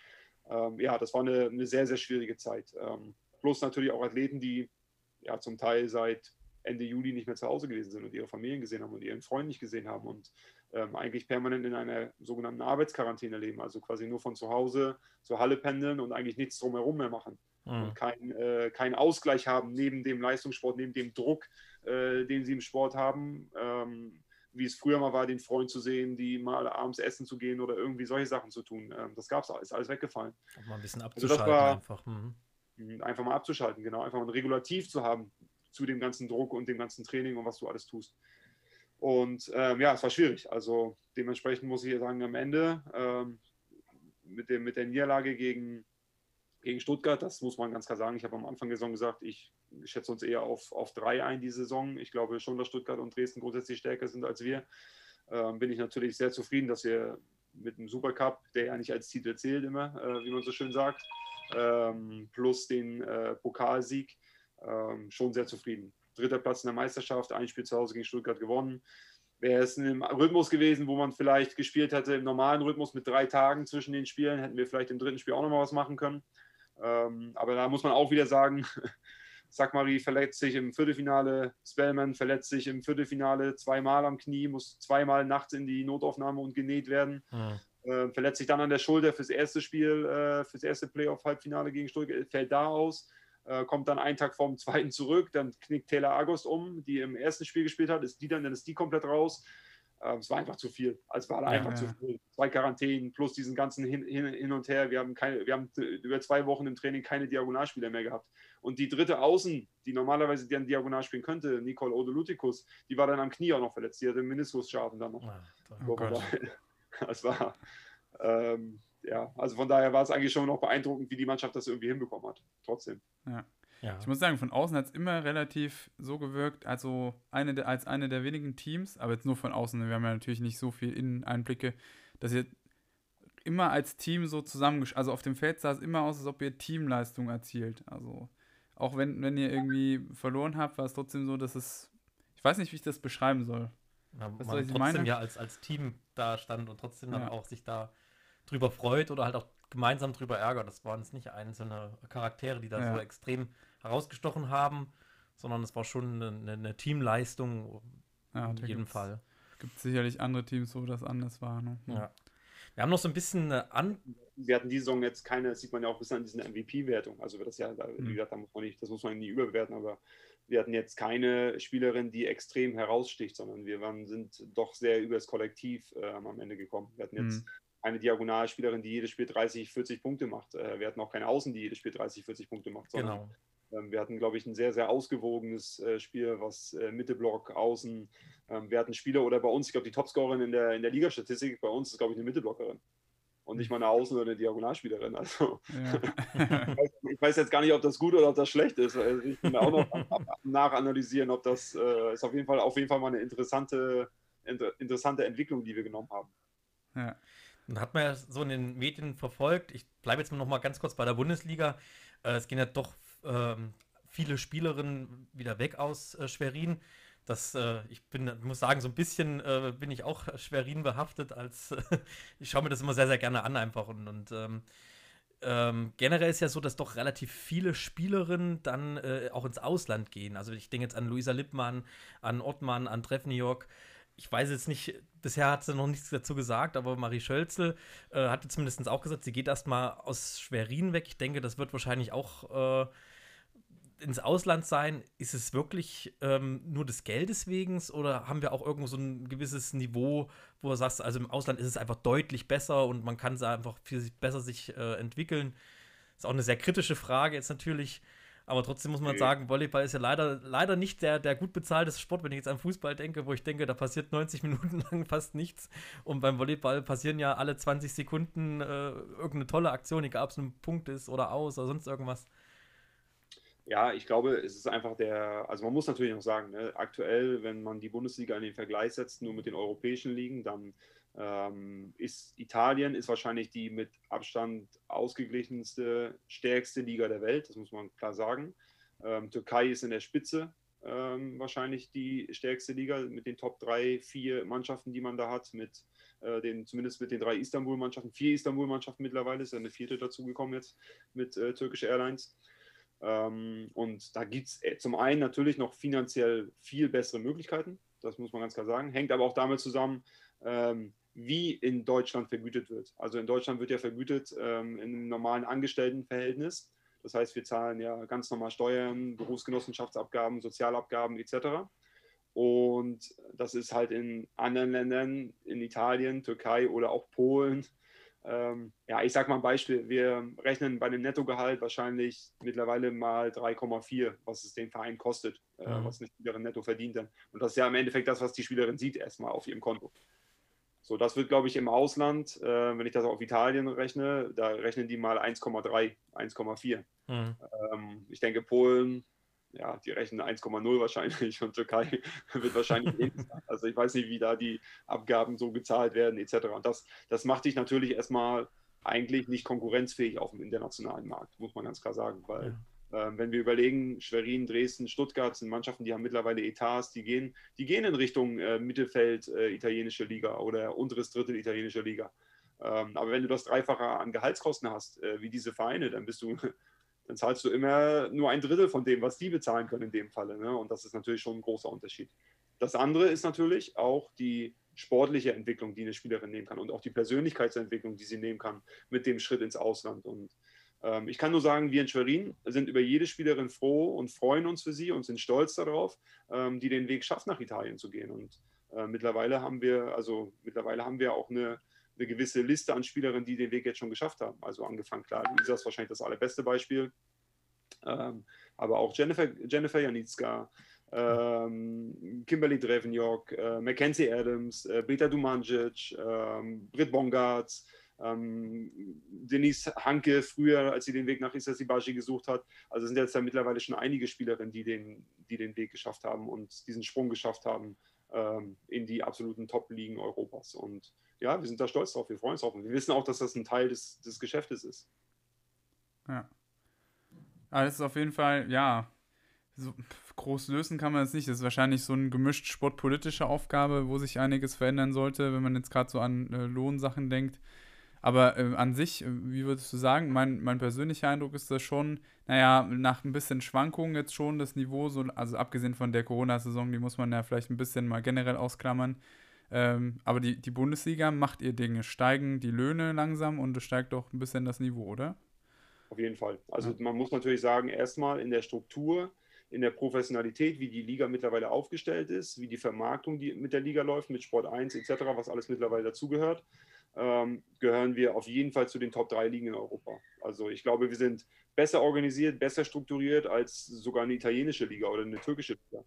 Ähm, ja, das war eine, eine, sehr, sehr schwierige Zeit. Ähm, plus natürlich auch Athleten, die ja zum Teil seit Ende Juli nicht mehr zu Hause gewesen sind und ihre Familien gesehen haben und ihren Freund nicht gesehen haben und ähm, eigentlich permanent in einer sogenannten Arbeitsquarantäne leben, also quasi nur von zu Hause zur Halle pendeln und eigentlich nichts drumherum mehr machen. Mhm. Und keinen äh, kein Ausgleich haben neben dem Leistungssport, neben dem Druck, äh, den sie im Sport haben. Ähm, wie es früher mal war, den Freund zu sehen, die mal abends essen zu gehen oder irgendwie solche Sachen zu tun. Ähm, das gab es alles, alles weggefallen. Und mal ein bisschen abzuschalten also war, einfach. Mhm. Einfach mal abzuschalten, genau. Einfach mal ein Regulativ zu haben zu dem ganzen Druck und dem ganzen Training und was du alles tust. Und ähm, ja, es war schwierig. Also dementsprechend muss ich sagen, am Ende ähm, mit, dem, mit der Niederlage gegen, gegen Stuttgart, das muss man ganz klar sagen. Ich habe am Anfang der Saison gesagt, ich schätze uns eher auf, auf drei ein diese Saison. Ich glaube schon, dass Stuttgart und Dresden grundsätzlich stärker sind als wir. Ähm, bin ich natürlich sehr zufrieden, dass wir mit dem Supercup, der ja nicht als Titel zählt immer, äh, wie man so schön sagt, ähm, plus den äh, Pokalsieg, ähm, schon sehr zufrieden. Dritter Platz in der Meisterschaft, ein Spiel zu Hause gegen Stuttgart gewonnen. Wäre es in einem Rhythmus gewesen, wo man vielleicht gespielt hätte, im normalen Rhythmus mit drei Tagen zwischen den Spielen, hätten wir vielleicht im dritten Spiel auch nochmal was machen können. Ähm, aber da muss man auch wieder sagen, *laughs* Sakmari verletzt sich im Viertelfinale, Spellman verletzt sich im Viertelfinale zweimal am Knie, muss zweimal nachts in die Notaufnahme und genäht werden. Mhm. Äh, verletzt sich dann an der Schulter fürs erste Spiel, äh, fürs erste Playoff-Halbfinale gegen Stuttgart, fällt da aus. Äh, kommt dann einen Tag vorm zweiten zurück, dann knickt Taylor August um, die im ersten Spiel gespielt hat, ist die dann, dann ist die komplett raus. Ähm, es war einfach zu viel. Es war einfach ja. zu viel. Zwei Quarantänen plus diesen ganzen hin, hin, hin, und her. Wir haben, keine, wir haben über zwei Wochen im Training keine Diagonalspieler mehr gehabt. Und die dritte Außen, die normalerweise dann Diagonal spielen könnte, Nicole Odelutikus, die war dann am Knie auch noch verletzt. Die hatte Meniskusschaden dann noch. Oh, oh *laughs* das war, ähm, ja, also von daher war es eigentlich schon noch beeindruckend, wie die Mannschaft das irgendwie hinbekommen hat. Trotzdem. Ja. ja. Ich muss sagen, von außen hat es immer relativ so gewirkt, also eine der, als eine der wenigen Teams, aber jetzt nur von außen, wir haben ja natürlich nicht so viel Inneneinblicke, dass ihr immer als Team so zusammengesch... Also auf dem Feld sah es immer aus, als ob ihr Teamleistung erzielt. Also auch wenn, wenn ihr irgendwie verloren habt, war es trotzdem so, dass es... Ich weiß nicht, wie ich das beschreiben soll. Ja, man trotzdem meine? ja als, als Team da stand und trotzdem dann ja. auch sich da drüber freut oder halt auch gemeinsam drüber ärgert. Das waren jetzt nicht einzelne Charaktere, die da ja. so extrem herausgestochen haben, sondern es war schon eine, eine Teamleistung ja, in jedem Fall. Es gibt sicherlich andere Teams, wo das anders war. Ne? Ja. Wir haben noch so ein bisschen an. Wir hatten die Saison jetzt keine, das sieht man ja auch ein bisschen an diesen MVP-Wertungen. Also das ja, wie mhm. gesagt, da muss man nicht, das muss man nie überbewerten, aber wir hatten jetzt keine Spielerin, die extrem heraussticht, sondern wir waren, sind doch sehr übers Kollektiv äh, am Ende gekommen. Wir hatten jetzt mhm eine Diagonalspielerin, die jedes Spiel 30, 40 Punkte macht. Äh, wir hatten auch keine Außen, die jedes Spiel 30, 40 Punkte macht. Genau. Ähm, wir hatten, glaube ich, ein sehr, sehr ausgewogenes äh, Spiel, was äh, Mitteblock, Außen. Ähm, wir hatten Spieler oder bei uns, ich glaube, die Topscorerin in der, in der Ligastatistik bei uns ist, glaube ich, eine Mittelblockerin. Und nicht mal eine Außen- oder eine Diagonalspielerin. Also ja. *laughs* ich weiß jetzt gar nicht, ob das gut oder ob das schlecht ist. Also ich bin da auch noch am, nachanalysieren, ob das äh, ist auf jeden Fall auf jeden Fall mal eine interessante, inter, interessante Entwicklung, die wir genommen haben. Ja. Dann hat man ja so in den Medien verfolgt. Ich bleibe jetzt noch mal ganz kurz bei der Bundesliga. Äh, es gehen ja doch ähm, viele Spielerinnen wieder weg aus äh, Schwerin. Das, äh, ich bin, muss sagen, so ein bisschen äh, bin ich auch Schwerin behaftet, als *laughs* ich schaue mir das immer sehr, sehr gerne an einfach. Und, und ähm, ähm, generell ist ja so, dass doch relativ viele Spielerinnen dann äh, auch ins Ausland gehen. Also ich denke jetzt an Luisa Lippmann, an Ottmann, an Treff New York ich weiß jetzt nicht, bisher hat sie noch nichts dazu gesagt, aber Marie Schölzel äh, hatte zumindest auch gesagt, sie geht erstmal aus Schwerin weg. Ich denke, das wird wahrscheinlich auch äh, ins Ausland sein, ist es wirklich ähm, nur des Geldes wegen oder haben wir auch irgendwo so ein gewisses Niveau, wo du sagst, also im Ausland ist es einfach deutlich besser und man kann es einfach viel besser sich äh, entwickeln? Ist auch eine sehr kritische Frage jetzt natürlich. Aber trotzdem muss man okay. sagen, Volleyball ist ja leider, leider nicht der, der gut bezahlte Sport, wenn ich jetzt an Fußball denke, wo ich denke, da passiert 90 *laughs* Minuten lang fast nichts. Und beim Volleyball passieren ja alle 20 Sekunden äh, irgendeine tolle Aktion, egal ob es ein Punkt ist oder aus oder sonst irgendwas. Ja, ich glaube, es ist einfach der, also man muss natürlich noch sagen, ne, aktuell, wenn man die Bundesliga in den Vergleich setzt, nur mit den europäischen Ligen, dann ähm, ist Italien ist wahrscheinlich die mit Abstand ausgeglichenste, stärkste Liga der Welt, das muss man klar sagen. Ähm, Türkei ist in der Spitze ähm, wahrscheinlich die stärkste Liga mit den Top 3, 4 Mannschaften, die man da hat, mit äh, den, zumindest mit den drei Istanbul-Mannschaften, vier Istanbul-Mannschaften mittlerweile, ist ja eine vierte dazugekommen jetzt mit äh, Turkish Airlines. Ähm, und da gibt es äh, zum einen natürlich noch finanziell viel bessere Möglichkeiten, das muss man ganz klar sagen, hängt aber auch damit zusammen, ähm, wie in Deutschland vergütet wird. Also in Deutschland wird ja vergütet ähm, in einem normalen Angestelltenverhältnis. Das heißt, wir zahlen ja ganz normal Steuern, Berufsgenossenschaftsabgaben, Sozialabgaben etc. Und das ist halt in anderen Ländern, in Italien, Türkei oder auch Polen. Ähm, ja, ich sage mal ein Beispiel. Wir rechnen bei dem Nettogehalt wahrscheinlich mittlerweile mal 3,4, was es den Verein kostet, äh, mhm. was eine Spielerin netto verdient. Dann. Und das ist ja im Endeffekt das, was die Spielerin sieht, erstmal auf ihrem Konto. So, das wird, glaube ich, im Ausland, äh, wenn ich das auf Italien rechne, da rechnen die mal 1,3, 1,4. Mhm. Ähm, ich denke, Polen, ja, die rechnen 1,0 wahrscheinlich *laughs* und Türkei *laughs* wird wahrscheinlich *laughs* ähnlich sein. Also ich weiß nicht, wie da die Abgaben so gezahlt werden, etc. Und das, das macht dich natürlich erstmal eigentlich nicht konkurrenzfähig auf dem internationalen Markt, muss man ganz klar sagen, weil ja wenn wir überlegen, Schwerin, Dresden, Stuttgart sind Mannschaften, die haben mittlerweile Etats, die gehen, die gehen in Richtung äh, Mittelfeld äh, italienische Liga oder unteres Drittel italienische Liga. Ähm, aber wenn du das Dreifache an Gehaltskosten hast, äh, wie diese Vereine, dann bist du, *laughs* dann zahlst du immer nur ein Drittel von dem, was die bezahlen können in dem Falle. Ne? Und das ist natürlich schon ein großer Unterschied. Das andere ist natürlich auch die sportliche Entwicklung, die eine Spielerin nehmen kann und auch die Persönlichkeitsentwicklung, die sie nehmen kann mit dem Schritt ins Ausland. Und ähm, ich kann nur sagen, wir in Schwerin sind über jede Spielerin froh und freuen uns für sie und sind stolz darauf, ähm, die den Weg schafft, nach Italien zu gehen. Und äh, mittlerweile haben wir, also mittlerweile haben wir auch eine, eine gewisse Liste an Spielerinnen, die den Weg jetzt schon geschafft haben. Also angefangen, klar, Luisa ist wahrscheinlich das allerbeste Beispiel, ähm, aber auch Jennifer, Jennifer Janicka, ähm, Kimberly Drevenjok, äh, Mackenzie Adams, äh, Beta Dumanjic, ähm, Britt Bongartz, ähm, Denise Hanke früher, als sie den Weg nach Isasibashi gesucht hat. Also es sind jetzt ja mittlerweile schon einige Spielerinnen, die den, die den Weg geschafft haben und diesen Sprung geschafft haben ähm, in die absoluten Top-Ligen Europas. Und ja, wir sind da stolz drauf, wir freuen uns drauf. Und wir wissen auch, dass das ein Teil des, des Geschäftes ist. Ja. Aber das ist auf jeden Fall, ja, so groß lösen kann man das nicht. Das ist wahrscheinlich so eine gemischt sportpolitische Aufgabe, wo sich einiges verändern sollte, wenn man jetzt gerade so an äh, Lohnsachen denkt. Aber äh, an sich, äh, wie würdest du sagen, mein, mein persönlicher Eindruck ist das schon, naja, nach ein bisschen Schwankungen jetzt schon das Niveau, so, also abgesehen von der Corona-Saison, die muss man ja vielleicht ein bisschen mal generell ausklammern. Ähm, aber die, die Bundesliga macht ihr Dinge, steigen die Löhne langsam und es steigt doch ein bisschen das Niveau, oder? Auf jeden Fall. Also ja. man muss natürlich sagen, erstmal in der Struktur, in der Professionalität, wie die Liga mittlerweile aufgestellt ist, wie die Vermarktung die mit der Liga läuft, mit Sport 1 etc., was alles mittlerweile dazugehört ähm, gehören wir auf jeden Fall zu den Top 3 Ligen in Europa. Also ich glaube, wir sind besser organisiert, besser strukturiert als sogar eine italienische Liga oder eine türkische Liga.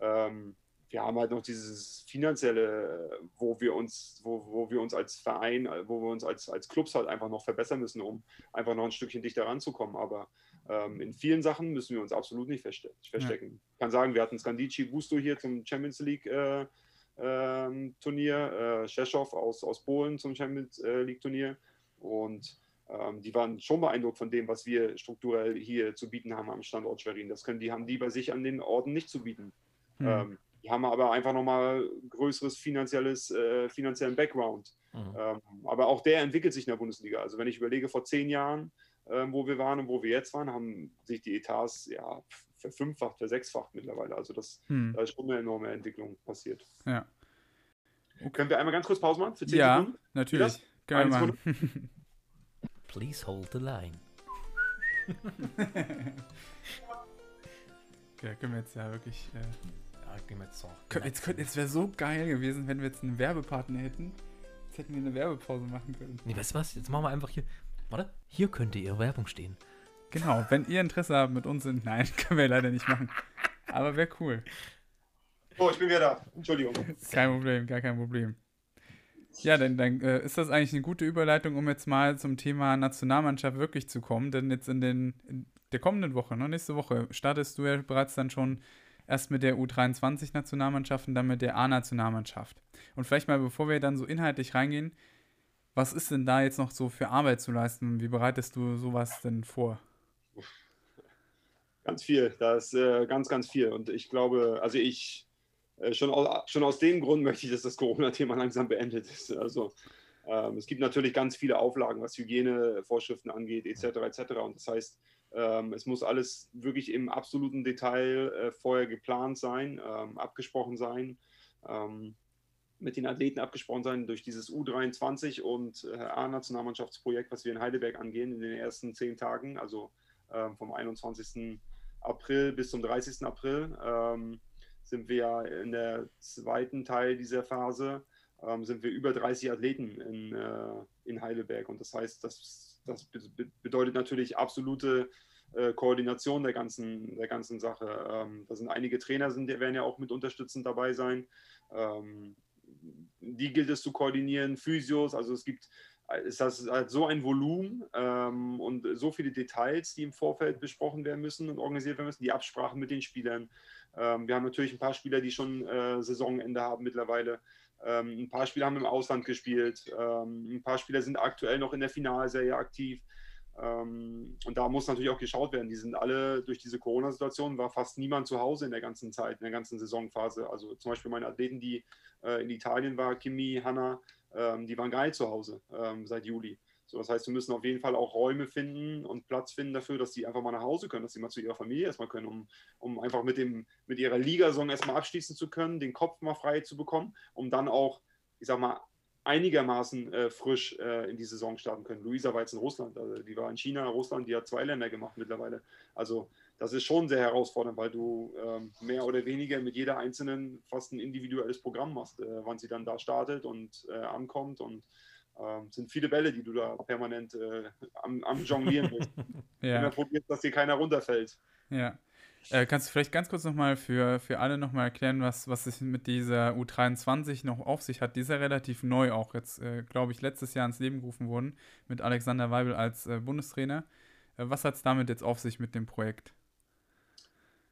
Ähm, wir haben halt noch dieses finanzielle, wo wir uns, wo, wo wir uns als Verein, wo wir uns als, als Clubs halt einfach noch verbessern müssen, um einfach noch ein Stückchen dichter ranzukommen. Aber ähm, in vielen Sachen müssen wir uns absolut nicht verstecken. Ja. Ich kann sagen, wir hatten Scandici Gusto hier zum Champions League äh, ähm, Turnier, äh, Szeszow aus, aus Polen zum Champions äh, League Turnier. Und ähm, die waren schon beeindruckt von dem, was wir strukturell hier zu bieten haben am Standort Schwerin. Das können die, haben die bei sich an den Orten nicht zu bieten. Mhm. Ähm, die haben aber einfach nochmal größeres finanzielles, äh, finanziellen Background. Mhm. Ähm, aber auch der entwickelt sich in der Bundesliga. Also wenn ich überlege, vor zehn Jahren, ähm, wo wir waren und wo wir jetzt waren, haben sich die Etats ja verfünffacht, versechsfacht mittlerweile. Also das, hm. da ist schon eine enorme Entwicklung passiert. Ja. Okay. Können wir einmal ganz kurz Pause machen für 10 ja, Sekunden? natürlich. Können wir machen. *laughs* Please hold the line. *laughs* Ja, können wir jetzt ja wirklich. Äh, Ja, gehen wir jetzt so. jetzt könnt- jetzt wäre so geil gewesen, wenn wir jetzt einen Werbepartner hätten. Jetzt hätten wir eine Werbepause machen können. Nee, weißt du was? Jetzt machen wir einfach hier. Warte. Hier könnte Ihre Werbung stehen. Genau, wenn ihr Interesse habt mit uns sind. Nein, *laughs* können wir leider nicht machen. Aber wäre cool. Oh, ich bin wieder da. Entschuldigung. Kein Problem, gar kein Problem. Ja, dann, dann äh, ist das eigentlich eine gute Überleitung, um jetzt mal zum Thema Nationalmannschaft wirklich zu kommen. Denn jetzt in, den, in der kommenden Woche, ne, nächste Woche, startest du ja bereits dann schon erst mit der U23-Nationalmannschaft und dann mit der A-Nationalmannschaft. Und vielleicht mal, bevor wir dann so inhaltlich reingehen, was ist denn da jetzt noch so für Arbeit zu leisten? Wie bereitest du sowas denn vor? *laughs* Ganz viel. Da ist äh, ganz, ganz viel. Und ich glaube, also ich, äh, schon, aus, schon aus dem Grund möchte ich, dass das Corona-Thema langsam beendet ist. Also ähm, es gibt natürlich ganz viele Auflagen, was Hygienevorschriften angeht, etc. etc. Und das heißt, ähm, es muss alles wirklich im absoluten Detail äh, vorher geplant sein, ähm, abgesprochen sein, ähm, mit den Athleten abgesprochen sein durch dieses U23 und äh, A-Nationalmannschaftsprojekt, was wir in Heidelberg angehen in den ersten zehn Tagen, also vom 21. April bis zum 30. April ähm, sind wir ja in der zweiten Teil dieser Phase, ähm, sind wir über 30 Athleten in, äh, in Heidelberg. Und das heißt, das, das be bedeutet natürlich absolute äh, Koordination der ganzen, der ganzen Sache. Ähm, da sind einige Trainer, sind, die werden ja auch mit unterstützend dabei sein. Ähm, die gilt es zu koordinieren, Physios, also es gibt ist das halt so ein Volumen ähm, und so viele Details, die im Vorfeld besprochen werden müssen und organisiert werden müssen, die Absprachen mit den Spielern. Ähm, wir haben natürlich ein paar Spieler, die schon äh, Saisonende haben mittlerweile. Ähm, ein paar Spieler haben im Ausland gespielt. Ähm, ein paar Spieler sind aktuell noch in der Finalserie aktiv. Ähm, und da muss natürlich auch geschaut werden. Die sind alle durch diese Corona-Situation, war fast niemand zu Hause in der ganzen Zeit, in der ganzen Saisonphase. Also zum Beispiel meine Athleten, die äh, in Italien waren, Kimi, Hanna, ähm, die waren nicht zu Hause ähm, seit Juli. So, das heißt, wir müssen auf jeden Fall auch Räume finden und Platz finden dafür, dass sie einfach mal nach Hause können, dass sie mal zu ihrer Familie erstmal können, um, um einfach mit, dem, mit ihrer Ligasaison erstmal abschließen zu können, den Kopf mal frei zu bekommen, um dann auch, ich sag mal, einigermaßen äh, frisch äh, in die Saison starten können. Luisa war jetzt in Russland, also die war in China, Russland, die hat zwei Länder gemacht mittlerweile. Also das ist schon sehr herausfordernd, weil du ähm, mehr oder weniger mit jeder einzelnen fast ein individuelles Programm machst, äh, wann sie dann da startet und äh, ankommt und ähm, sind viele Bälle, die du da permanent äh, am, am Jonglieren bist. *laughs* Ja. Immer probierst, dass dir keiner runterfällt. Ja. Äh, kannst du vielleicht ganz kurz nochmal für, für alle nochmal erklären, was, was es mit dieser U23 noch auf sich hat? Die ist ja relativ neu auch jetzt, äh, glaube ich, letztes Jahr ins Leben gerufen worden mit Alexander Weibel als äh, Bundestrainer. Was hat es damit jetzt auf sich mit dem Projekt?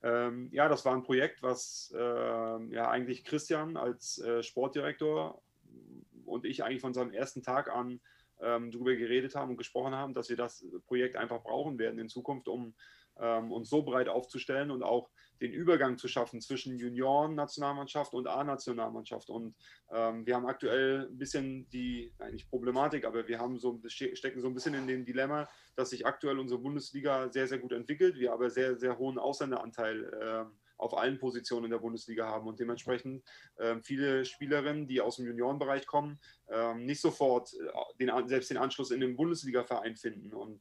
Ähm, ja, das war ein Projekt, was ähm, ja eigentlich Christian als äh, Sportdirektor und ich eigentlich von seinem ersten Tag an ähm, darüber geredet haben und gesprochen haben, dass wir das Projekt einfach brauchen werden in Zukunft, um ähm, uns so breit aufzustellen und auch den Übergang zu schaffen zwischen Junioren-Nationalmannschaft und A-Nationalmannschaft. Und ähm, wir haben aktuell ein bisschen die, nicht Problematik, aber wir haben so, stecken so ein bisschen in dem Dilemma, dass sich aktuell unsere Bundesliga sehr, sehr gut entwickelt, wir aber sehr, sehr hohen Ausländeranteil ähm, auf allen Positionen in der Bundesliga haben und dementsprechend äh, viele Spielerinnen, die aus dem Juniorenbereich kommen, äh, nicht sofort äh, den, selbst den Anschluss in den Bundesliga-Verein finden. Und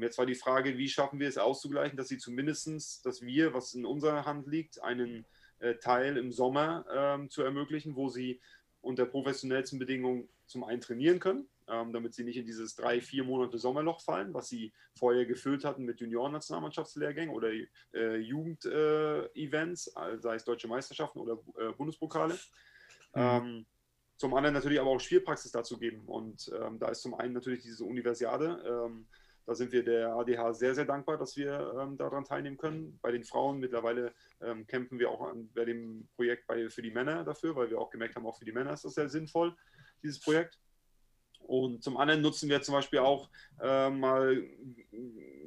jetzt war die Frage, wie schaffen wir es auszugleichen, dass sie zumindestens, dass wir, was in unserer Hand liegt, einen äh, Teil im Sommer ähm, zu ermöglichen, wo sie unter professionellsten Bedingungen zum einen trainieren können, ähm, damit sie nicht in dieses drei, vier Monate Sommerloch fallen, was sie vorher gefüllt hatten mit Junioren-Nationalmannschaftslehrgängen oder äh, Jugend-Events, äh, sei es deutsche Meisterschaften oder äh, Bundespokale. Mhm. Ähm, zum anderen natürlich aber auch Spielpraxis dazu geben. Und ähm, da ist zum einen natürlich diese Universiade. Da sind wir der ADH sehr, sehr dankbar, dass wir ähm, daran teilnehmen können. Bei den Frauen mittlerweile ähm, kämpfen wir auch an, bei dem Projekt bei, für die Männer dafür, weil wir auch gemerkt haben, auch für die Männer ist das sehr sinnvoll, dieses Projekt. Und zum anderen nutzen wir zum Beispiel auch äh, mal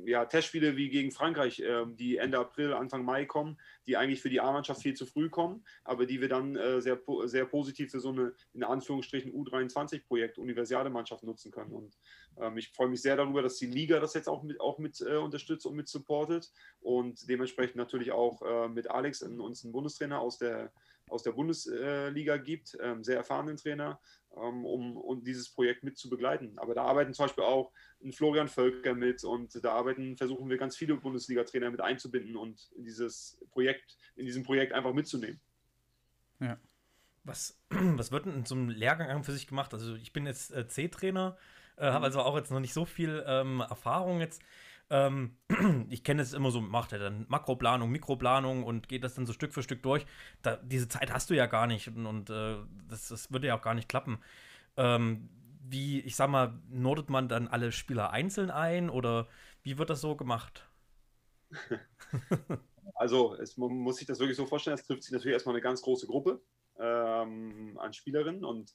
ja, Testspiele wie gegen Frankreich, äh, die Ende April, Anfang Mai kommen, die eigentlich für die A-Mannschaft viel zu früh kommen, aber die wir dann äh, sehr, sehr positiv für so eine, in Anführungsstrichen, U23-Projekt, Universiade-Mannschaft nutzen können. Und ähm, ich freue mich sehr darüber, dass die Liga das jetzt auch mit, auch mit äh, unterstützt und mit supportet und dementsprechend natürlich auch äh, mit Alex, uns einen Bundestrainer aus der aus der Bundesliga gibt, ähm, sehr erfahrenen Trainer, um, um dieses Projekt mit zu begleiten. Aber da arbeiten zum Beispiel auch ein Florian Völker mit und da arbeiten, versuchen wir ganz viele Bundesliga-Trainer mit einzubinden und in dieses Projekt, in diesem Projekt einfach mitzunehmen. Ja. Was, *clears throat* was wird denn in so einem Lehrgang für sich gemacht? Also ich bin jetzt äh, C-Trainer, äh, habe mhm. also auch jetzt noch nicht so viel ähm, Erfahrung jetzt. Ähm, *clears throat* ich kenne es immer so, macht er dann Makroplanung, Mikroplanung und geht das dann so Stück für Stück durch. Da, diese Zeit hast du ja gar nicht und, und äh, das, das würde ja auch gar nicht klappen. Ähm, wie, ich sag mal, nordet man dann alle Spieler einzeln ein oder wie wird das so gemacht? *laughs* also, es, man muss sich das wirklich so vorstellen, es trifft sich natürlich erstmal eine ganz große Gruppe ähm, an Spielerinnen und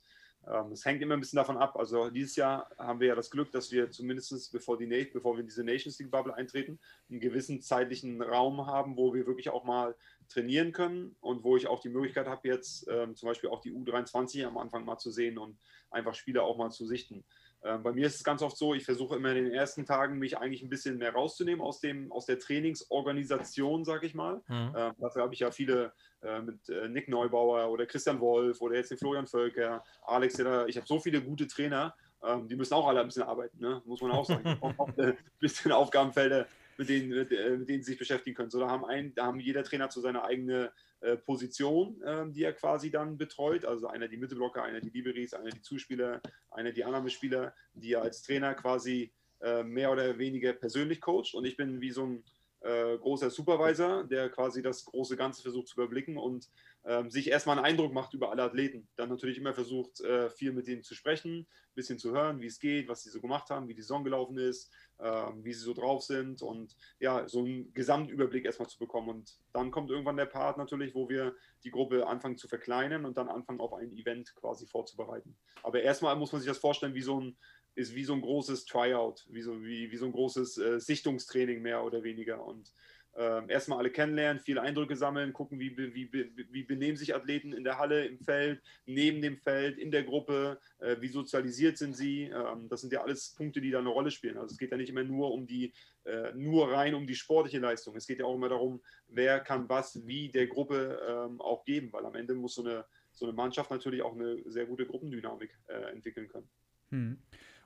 es hängt immer ein bisschen davon ab. Also dieses Jahr haben wir ja das Glück, dass wir zumindest bevor, die, bevor wir in diese Nations League Bubble eintreten, einen gewissen zeitlichen Raum haben, wo wir wirklich auch mal trainieren können und wo ich auch die Möglichkeit habe, jetzt ähm, zum Beispiel auch die U23 am Anfang mal zu sehen und einfach Spiele auch mal zu sichten. Ähm, bei mir ist es ganz oft so, ich versuche immer in den ersten Tagen mich eigentlich ein bisschen mehr rauszunehmen aus, dem, aus der Trainingsorganisation, sag ich mal. Mhm. Ähm, dafür habe ich ja viele äh, mit äh, Nick Neubauer oder Christian Wolf oder jetzt den Florian Völker, Alex, ich habe so viele gute Trainer, ähm, die müssen auch alle ein bisschen arbeiten, ne? muss man auch sagen. *laughs* auch ein bisschen Aufgabenfelder, mit denen, mit, äh, mit denen sie sich beschäftigen können. So, da, haben ein, da haben jeder Trainer zu seiner eigene äh, Position, äh, die er quasi dann betreut. Also einer die Mittelblocker, einer die Liberis, einer die Zuspieler, einer die Annahmespieler, die er als Trainer quasi äh, mehr oder weniger persönlich coacht. Und ich bin wie so ein äh, großer Supervisor, der quasi das große Ganze versucht zu überblicken und ähm, sich erstmal einen Eindruck macht über alle Athleten. Dann natürlich immer versucht, äh, viel mit denen zu sprechen, ein bisschen zu hören, wie es geht, was sie so gemacht haben, wie die Saison gelaufen ist, äh, wie sie so drauf sind und ja, so einen Gesamtüberblick erstmal zu bekommen. Und dann kommt irgendwann der Part natürlich, wo wir die Gruppe anfangen zu verkleinern und dann anfangen auf ein Event quasi vorzubereiten. Aber erstmal muss man sich das vorstellen wie so ein ist wie so ein großes Tryout, wie so, wie, wie so ein großes äh, Sichtungstraining mehr oder weniger. Und äh, erstmal alle kennenlernen, viele Eindrücke sammeln, gucken, wie, wie, wie, benehmen sich Athleten in der Halle, im Feld, neben dem Feld, in der Gruppe, äh, wie sozialisiert sind sie. Ähm, das sind ja alles Punkte, die da eine Rolle spielen. Also es geht ja nicht immer nur um die, äh, nur rein um die sportliche Leistung. Es geht ja auch immer darum, wer kann was wie der Gruppe ähm, auch geben, weil am Ende muss so eine, so eine Mannschaft natürlich auch eine sehr gute Gruppendynamik äh, entwickeln können. Hm.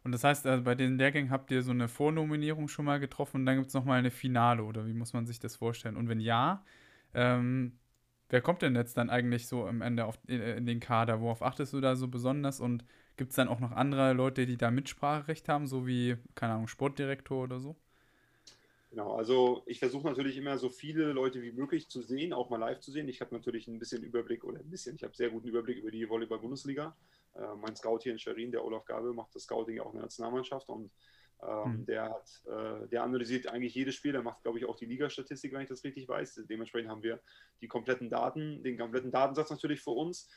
Und das heißt, also bei den Lehrgängen habt ihr so eine Vornominierung schon mal getroffen und dann gibt es nochmal eine Finale oder wie muss man sich das vorstellen? Und wenn ja, ähm, wer kommt denn jetzt dann eigentlich so am Ende auf, in, in den Kader? Worauf achtest du da so besonders? Und gibt es dann auch noch andere Leute, die da Mitspracherecht haben, so wie, keine Ahnung, Sportdirektor oder so? Genau, also ich versuche natürlich immer so viele Leute wie möglich zu sehen, auch mal live zu sehen. Ich habe natürlich ein bisschen Überblick oder ein bisschen, ich habe sehr guten Überblick über die Volleyball-Bundesliga. Äh, mein Scout hier in Schwerin, der Olaf Gabel, macht das Scouting auch in der Nationalmannschaft und ähm, mhm. der, hat, äh, der analysiert eigentlich jedes Spiel, der macht, glaube ich, auch die Ligastatistik, wenn ich das richtig weiß. Dementsprechend haben wir die kompletten Daten, den kompletten Datensatz natürlich für uns.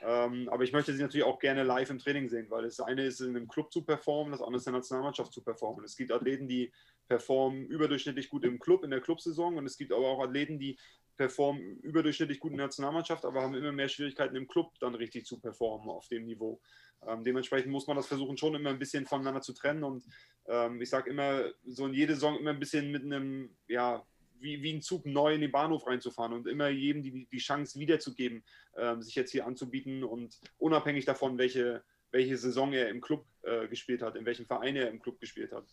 Ähm, aber ich möchte sie natürlich auch gerne live im Training sehen, weil das eine ist, in einem Club zu performen, das andere ist in der Nationalmannschaft zu performen. Es gibt Athleten, die performen überdurchschnittlich gut im Club, in der Clubsaison und es gibt aber auch Athleten, die performen überdurchschnittlich gut in der Nationalmannschaft, aber haben immer mehr Schwierigkeiten im Club dann richtig zu performen auf dem Niveau. Ähm, dementsprechend muss man das versuchen, schon immer ein bisschen voneinander zu trennen und ähm, ich sage immer, so in jede Saison immer ein bisschen mit einem, ja, wie, wie ein Zug neu in den Bahnhof reinzufahren und immer jedem die, die Chance wiederzugeben, ähm, sich jetzt hier anzubieten und unabhängig davon, welche, welche Saison er im Club äh, gespielt hat, in welchem Verein er im Club gespielt hat.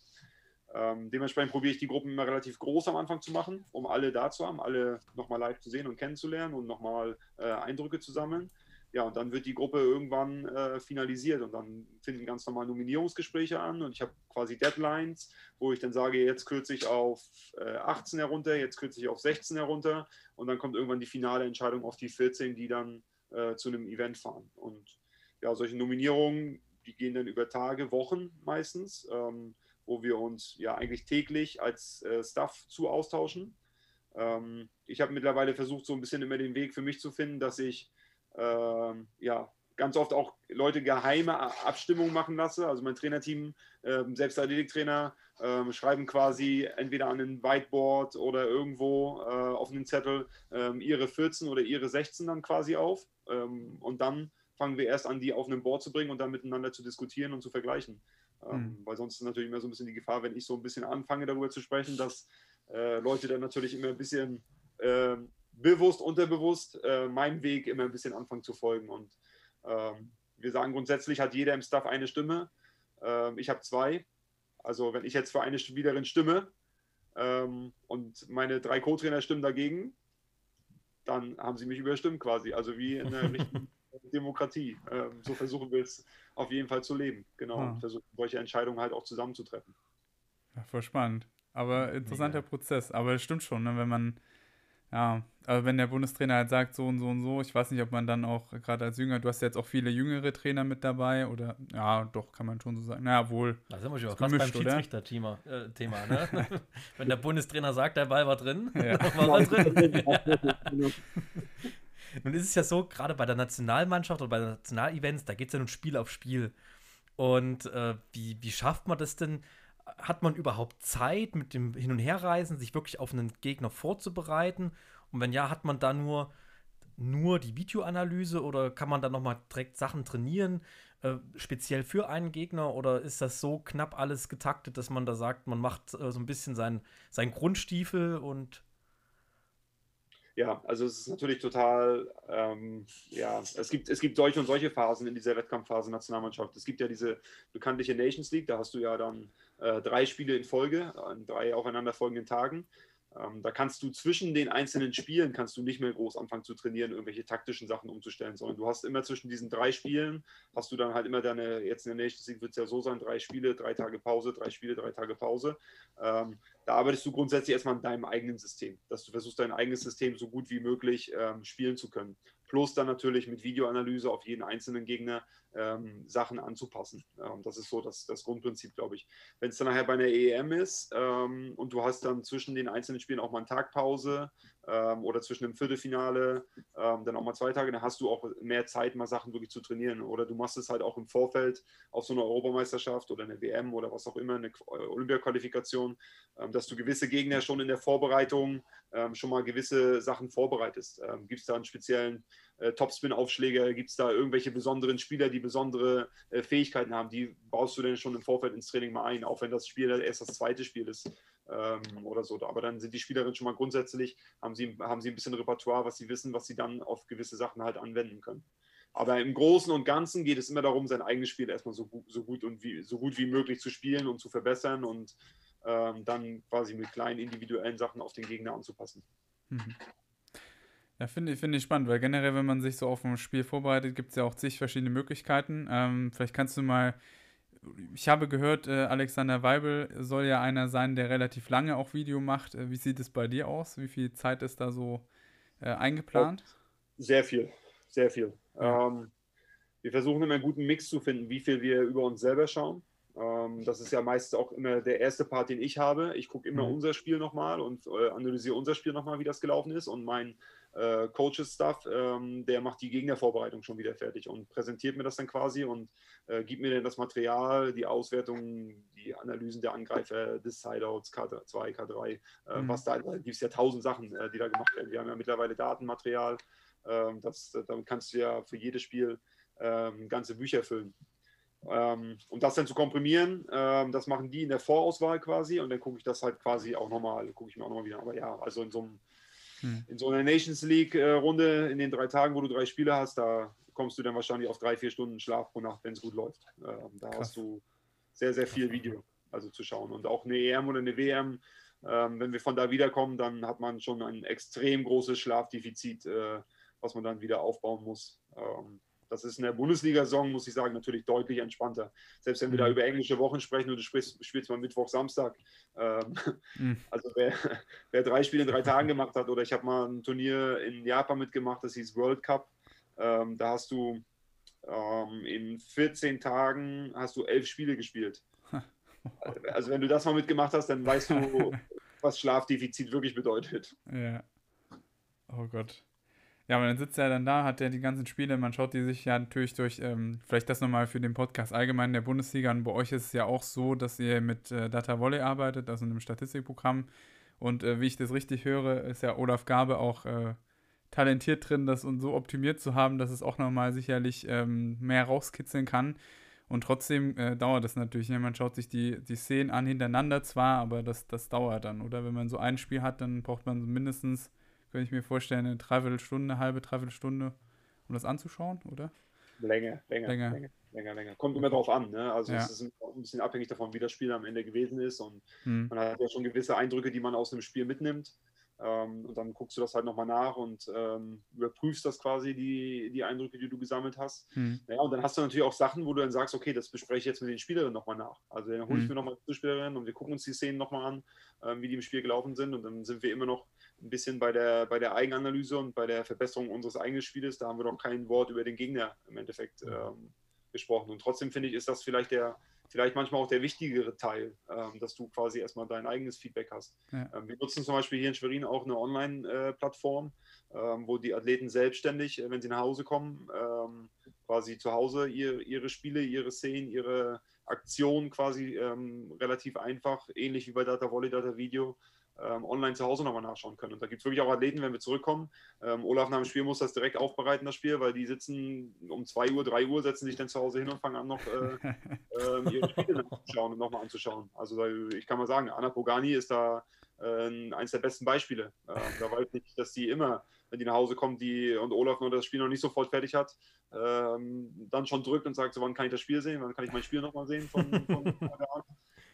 Ähm, dementsprechend probiere ich die Gruppen immer relativ groß am Anfang zu machen, um alle da zu haben, alle nochmal live zu sehen und kennenzulernen und nochmal äh, Eindrücke zu sammeln. Ja, und dann wird die Gruppe irgendwann äh, finalisiert und dann finden ganz normal Nominierungsgespräche an und ich habe quasi Deadlines, wo ich dann sage, jetzt kürze ich auf äh, 18 herunter, jetzt kürze ich auf 16 herunter und dann kommt irgendwann die finale Entscheidung auf die 14, die dann äh, zu einem Event fahren. Und ja, solche Nominierungen, die gehen dann über Tage, Wochen meistens. Ähm, wo wir uns ja eigentlich täglich als äh, Staff zu austauschen. Ähm, ich habe mittlerweile versucht, so ein bisschen immer den Weg für mich zu finden, dass ich ähm, ja ganz oft auch Leute geheime Abstimmungen machen lasse. Also mein Trainerteam, äh, selbst Athletiktrainer, äh, schreiben quasi entweder an ein Whiteboard oder irgendwo äh, auf einen Zettel ähm, ihre 14 oder ihre 16 dann quasi auf. Ähm, und dann fangen wir erst an, die auf ein Board zu bringen und dann miteinander zu diskutieren und zu vergleichen. Ähm, mhm. Weil sonst ist natürlich immer so ein bisschen die Gefahr, wenn ich so ein bisschen anfange darüber zu sprechen, dass äh, Leute dann natürlich immer ein bisschen äh, bewusst, unterbewusst äh, meinem Weg immer ein bisschen anfangen zu folgen. Und ähm, wir sagen grundsätzlich hat jeder im Staff eine Stimme. Ähm, ich habe zwei. Also wenn ich jetzt für eine Spielerin stimme ähm, und meine drei Co-Trainer stimmen dagegen, dann haben sie mich überstimmt quasi. Also wie in der *laughs* Demokratie. Ähm, so versuchen wir es auf jeden Fall zu leben. Genau. Ah. Und versuchen solche Entscheidungen halt auch zusammenzutreffen. Ja, voll spannend. Aber interessanter ja. Prozess. Aber es stimmt schon, ne? wenn man ja, aber wenn der Bundestrainer halt sagt, so und so und so, ich weiß nicht, ob man dann auch, gerade als Jünger, du hast ja jetzt auch viele jüngere Trainer mit dabei oder, ja, doch, kann man schon so sagen. Naja, wohl. Da sind wir schon fast beim Schiedsrichter-Thema, äh, Thema, ne? *laughs* wenn der Bundestrainer sagt, der Ball war drin, ja. *laughs* war er drin. *laughs* nun ist es ja so, gerade bei der Nationalmannschaft oder bei den Nationalevents, da geht es ja nun Spiel auf Spiel. Und äh, wie, wie schafft man das denn, hat man überhaupt Zeit mit dem Hin- und Herreisen, sich wirklich auf einen Gegner vorzubereiten? Und wenn ja, hat man da nur, nur die Videoanalyse oder kann man da nochmal direkt Sachen trainieren, äh, speziell für einen Gegner? Oder ist das so knapp alles getaktet, dass man da sagt, man macht äh, so ein bisschen sein, sein Grundstiefel und ja, also es ist natürlich total, ähm, ja, es gibt, es gibt solche und solche Phasen in dieser Wettkampfphase Nationalmannschaft. Es gibt ja diese bekanntliche Nations League, da hast du ja dann äh, drei Spiele in Folge, an drei aufeinanderfolgenden Tagen. Ähm, da kannst du zwischen den einzelnen Spielen kannst du nicht mehr groß anfangen zu trainieren, irgendwelche taktischen Sachen umzustellen, sondern du hast immer zwischen diesen drei Spielen, hast du dann halt immer deine, jetzt in der Nations League wird es ja so sein, drei Spiele, drei Tage Pause, drei Spiele, drei Tage Pause. Ähm, da arbeitest du grundsätzlich erstmal an deinem eigenen System, dass du versuchst, dein eigenes System so gut wie möglich ähm, spielen zu können. Plus dann natürlich mit Videoanalyse auf jeden einzelnen Gegner ähm, Sachen anzupassen. Ähm, das ist so das, das Grundprinzip, glaube ich. Wenn es dann nachher bei einer EM ist ähm, und du hast dann zwischen den einzelnen Spielen auch mal eine Tagpause ähm, oder zwischen dem Viertelfinale ähm, dann auch mal zwei Tage, dann hast du auch mehr Zeit, mal Sachen wirklich zu trainieren. Oder du machst es halt auch im Vorfeld auf so einer Europameisterschaft oder eine WM oder was auch immer, eine Olympiaqualifikation, ähm, dass du gewisse Gegner schon in der Vorbereitung schon mal gewisse Sachen vorbereitest. Gibt es da einen speziellen äh, Topspin-Aufschläger? Gibt es da irgendwelche besonderen Spieler, die besondere äh, Fähigkeiten haben? Die baust du denn schon im Vorfeld ins Training mal ein, auch wenn das Spiel erst das zweite Spiel ist ähm, oder so. Aber dann sind die Spielerinnen schon mal grundsätzlich, haben sie, haben sie ein bisschen Repertoire, was sie wissen, was sie dann auf gewisse Sachen halt anwenden können. Aber im Großen und Ganzen geht es immer darum, sein eigenes Spiel erstmal so, so, gut, und wie, so gut wie möglich zu spielen und zu verbessern und ähm, dann quasi mit kleinen individuellen Sachen auf den Gegner anzupassen. Mhm. Ja, finde find ich spannend, weil generell, wenn man sich so auf ein Spiel vorbereitet, gibt es ja auch zig verschiedene Möglichkeiten. Ähm, vielleicht kannst du mal, ich habe gehört, äh, Alexander Weibel soll ja einer sein, der relativ lange auch Video macht. Äh, wie sieht es bei dir aus? Wie viel Zeit ist da so äh, eingeplant? Sehr viel, sehr viel. Ja. Ähm, wir versuchen immer einen guten Mix zu finden, wie viel wir über uns selber schauen. Ähm, das ist ja meist auch immer der erste Part, den ich habe. Ich gucke immer mhm. unser Spiel nochmal und analysiere unser Spiel nochmal, wie das gelaufen ist. Und mein äh, Coaches-Stuff, ähm, der macht die Gegnervorbereitung schon wieder fertig und präsentiert mir das dann quasi und äh, gibt mir dann das Material, die Auswertung, die Analysen der Angreifer, des Sideouts, K2, K3, äh, mhm. was da, da gibt es ja tausend Sachen, äh, die da gemacht werden. Wir haben ja mittlerweile Datenmaterial, ähm, das, damit kannst du ja für jedes Spiel ähm, ganze Bücher füllen. Ähm, und das dann zu komprimieren, ähm, das machen die in der Vorauswahl quasi und dann gucke ich das halt quasi auch nochmal, gucke ich mir auch nochmal wieder. Aber ja, also in so einem hm. In so einer Nations League-Runde äh, in den drei Tagen, wo du drei Spiele hast, da kommst du dann wahrscheinlich auf drei, vier Stunden Schlaf pro Nacht, wenn es gut läuft. Ähm, da Krass. hast du sehr, sehr viel Video also zu schauen. Und auch eine EM oder eine WM, ähm, wenn wir von da wiederkommen, dann hat man schon ein extrem großes Schlafdefizit, äh, was man dann wieder aufbauen muss. Ähm, das ist in der Bundesliga-Saison, muss ich sagen, natürlich deutlich entspannter. Selbst wenn wir da mhm. über englische Wochen sprechen und du spielst, spielst mal Mittwoch, Samstag. Ähm, mhm. Also wer, wer, drei Spiele in drei Tagen gemacht hat, oder ich habe mal ein Turnier in Japan mitgemacht, das hieß World Cup. Ähm, da hast du ähm, in 14 Tagen hast du elf Spiele gespielt. *laughs* Also wenn du das mal mitgemacht hast, dann weißt du, *laughs* was Schlafdefizit wirklich bedeutet. Ja. Oh Gott. Ja, aber dann sitzt er dann da, hat er die ganzen Spiele, man schaut die sich ja natürlich durch, ähm, vielleicht das nochmal für den Podcast allgemein der Bundesliga. Und bei euch ist es ja auch so, dass ihr mit äh, Data Volley arbeitet, also einem Statistikprogramm. Und äh, wie ich das richtig höre, ist ja Olaf Gabe auch äh, talentiert drin, das und so optimiert zu haben, dass es auch nochmal sicherlich ähm, mehr rauskitzeln kann. Und trotzdem äh, dauert das natürlich. Ne? Man schaut sich die, die Szenen an hintereinander zwar, aber das, das dauert dann, oder? Wenn man so ein Spiel hat, dann braucht man mindestens könnte ich mir vorstellen, eine Dreiviertelstunde, eine halbe Dreiviertelstunde, um das anzuschauen, oder? Länger, länger, länger, länger, länger, länger. Kommt immer drauf an. Ne? Also ja. es ist ein bisschen abhängig davon, wie das Spiel am Ende gewesen ist. Und hm. man hat ja schon gewisse Eindrücke, die man aus einem Spiel mitnimmt. Ähm, und dann guckst du das halt nochmal nach und ähm, überprüfst das quasi, die, die Eindrücke, die du gesammelt hast. Hm. Ja, und dann hast du natürlich auch Sachen, wo du dann sagst, okay, das bespreche ich jetzt mit den Spielerinnen nochmal nach. Also dann hole ich hm. mir nochmal die Spielerinnen und wir gucken uns die Szenen nochmal an, ähm, wie die im Spiel gelaufen sind. Und dann sind wir immer noch ein bisschen bei der, bei der Eigenanalyse und bei der Verbesserung unseres eigenen Spieles. Da haben wir noch kein Wort über den Gegner im Endeffekt ähm, gesprochen. Und trotzdem finde ich, ist das vielleicht der, vielleicht manchmal auch der wichtigere Teil, ähm, dass du quasi erstmal dein eigenes Feedback hast. Ja. Ähm, wir nutzen zum Beispiel hier in Schwerin auch eine Online-Plattform, ähm, wo die Athleten selbstständig, äh, wenn sie nach Hause kommen, ähm, quasi zu Hause ihr, ihre Spiele, ihre Szenen, ihre Aktionen quasi ähm, relativ einfach, ähnlich wie bei Data Volley, Data Video, ähm, online zu Hause nochmal nachschauen können. Und da gibt es wirklich auch Athleten, wenn wir zurückkommen. Ähm, Olaf nach dem Spiel muss das direkt aufbereiten, das Spiel, weil die sitzen um 2 Uhr, 3 Uhr, setzen sich dann zu Hause hin und fangen an, noch äh, *laughs* äh, ihre Spiele anzuschauen und nochmal anzuschauen. Also ich kann mal sagen, Anna Pogani ist da äh, eines der besten Beispiele. Ähm, da weiß ich, dass die immer, wenn die nach Hause kommt die, und Olaf nur das Spiel noch nicht sofort fertig hat, ähm, dann schon drückt und sagt, so, wann kann ich das Spiel sehen, wann kann ich mein Spiel nochmal sehen von, von *laughs*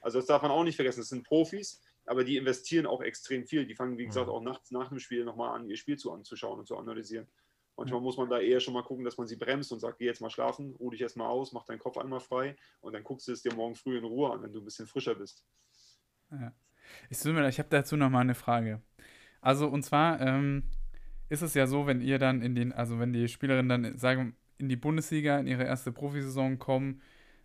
also das darf man auch nicht vergessen. Das sind Profis, aber die investieren auch extrem viel. Die fangen, wie gesagt, auch nachts nach dem Spiel nochmal an, ihr Spiel zu anzuschauen und zu analysieren. Manchmal muss man da eher schon mal gucken, dass man sie bremst und sagt, geh jetzt mal schlafen, ruh dich erstmal aus, mach deinen Kopf einmal frei und dann guckst du es dir morgen früh in Ruhe an, wenn du ein bisschen frischer bist. Ja. Ich, ich habe dazu nochmal eine Frage. Also, und zwar ähm, ist es ja so, wenn ihr dann in den, also wenn die Spielerinnen dann, sagen in die Bundesliga, in ihre erste Profisaison kommen,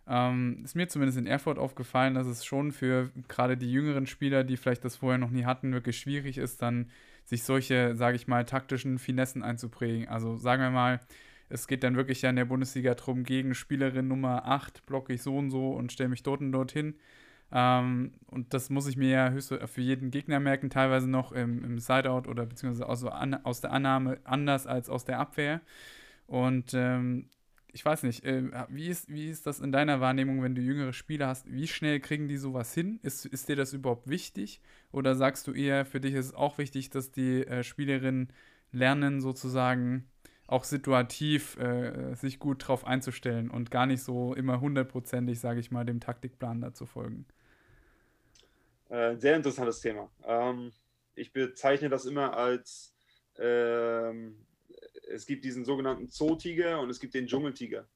ähm, ist mir zumindest in Erfurt aufgefallen, dass es schon für gerade die jüngeren Spieler, die vielleicht das vorher noch nie hatten, wirklich schwierig ist, dann sich solche, sage ich mal, taktischen Finessen einzuprägen. Also sagen wir mal, es geht dann wirklich ja in der Bundesliga darum, gegen Spielerin Nummer 8 blocke ich so und so und stelle mich dort und dorthin. Ähm, und das muss ich mir ja höchst für jeden Gegner merken, teilweise noch im, im Sideout oder beziehungsweise aus, aus der Annahme anders als aus der Abwehr. Und ähm, ich weiß nicht, äh, wie, ist, wie ist das in deiner Wahrnehmung, wenn du jüngere Spieler hast? Wie schnell kriegen die sowas hin? Ist, ist dir das überhaupt wichtig? Oder sagst du eher, für dich ist es auch wichtig, dass die äh, Spielerinnen lernen, sozusagen auch situativ äh, sich gut drauf einzustellen und gar nicht so immer hundertprozentig, sage ich mal, dem Taktikplan dazu folgen? Äh, sehr interessantes Thema. Ähm, ich bezeichne das immer als ähm, es gibt diesen sogenannten Zootiger und es gibt den Dschungeltiger.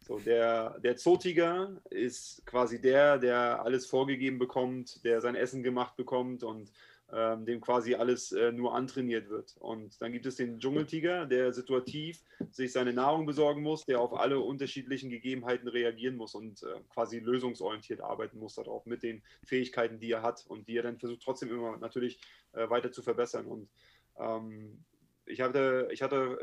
So, der, der Zootiger ist quasi der, der alles vorgegeben bekommt, der sein Essen gemacht bekommt und ähm, dem quasi alles äh, nur antrainiert wird. Und dann gibt es den Dschungeltiger, der situativ sich seine Nahrung besorgen muss, der auf alle unterschiedlichen Gegebenheiten reagieren muss und äh, quasi lösungsorientiert arbeiten muss darauf mit den Fähigkeiten, die er hat und die er dann versucht trotzdem immer natürlich äh, weiter zu verbessern. Und ähm, ich hatte, ich hatte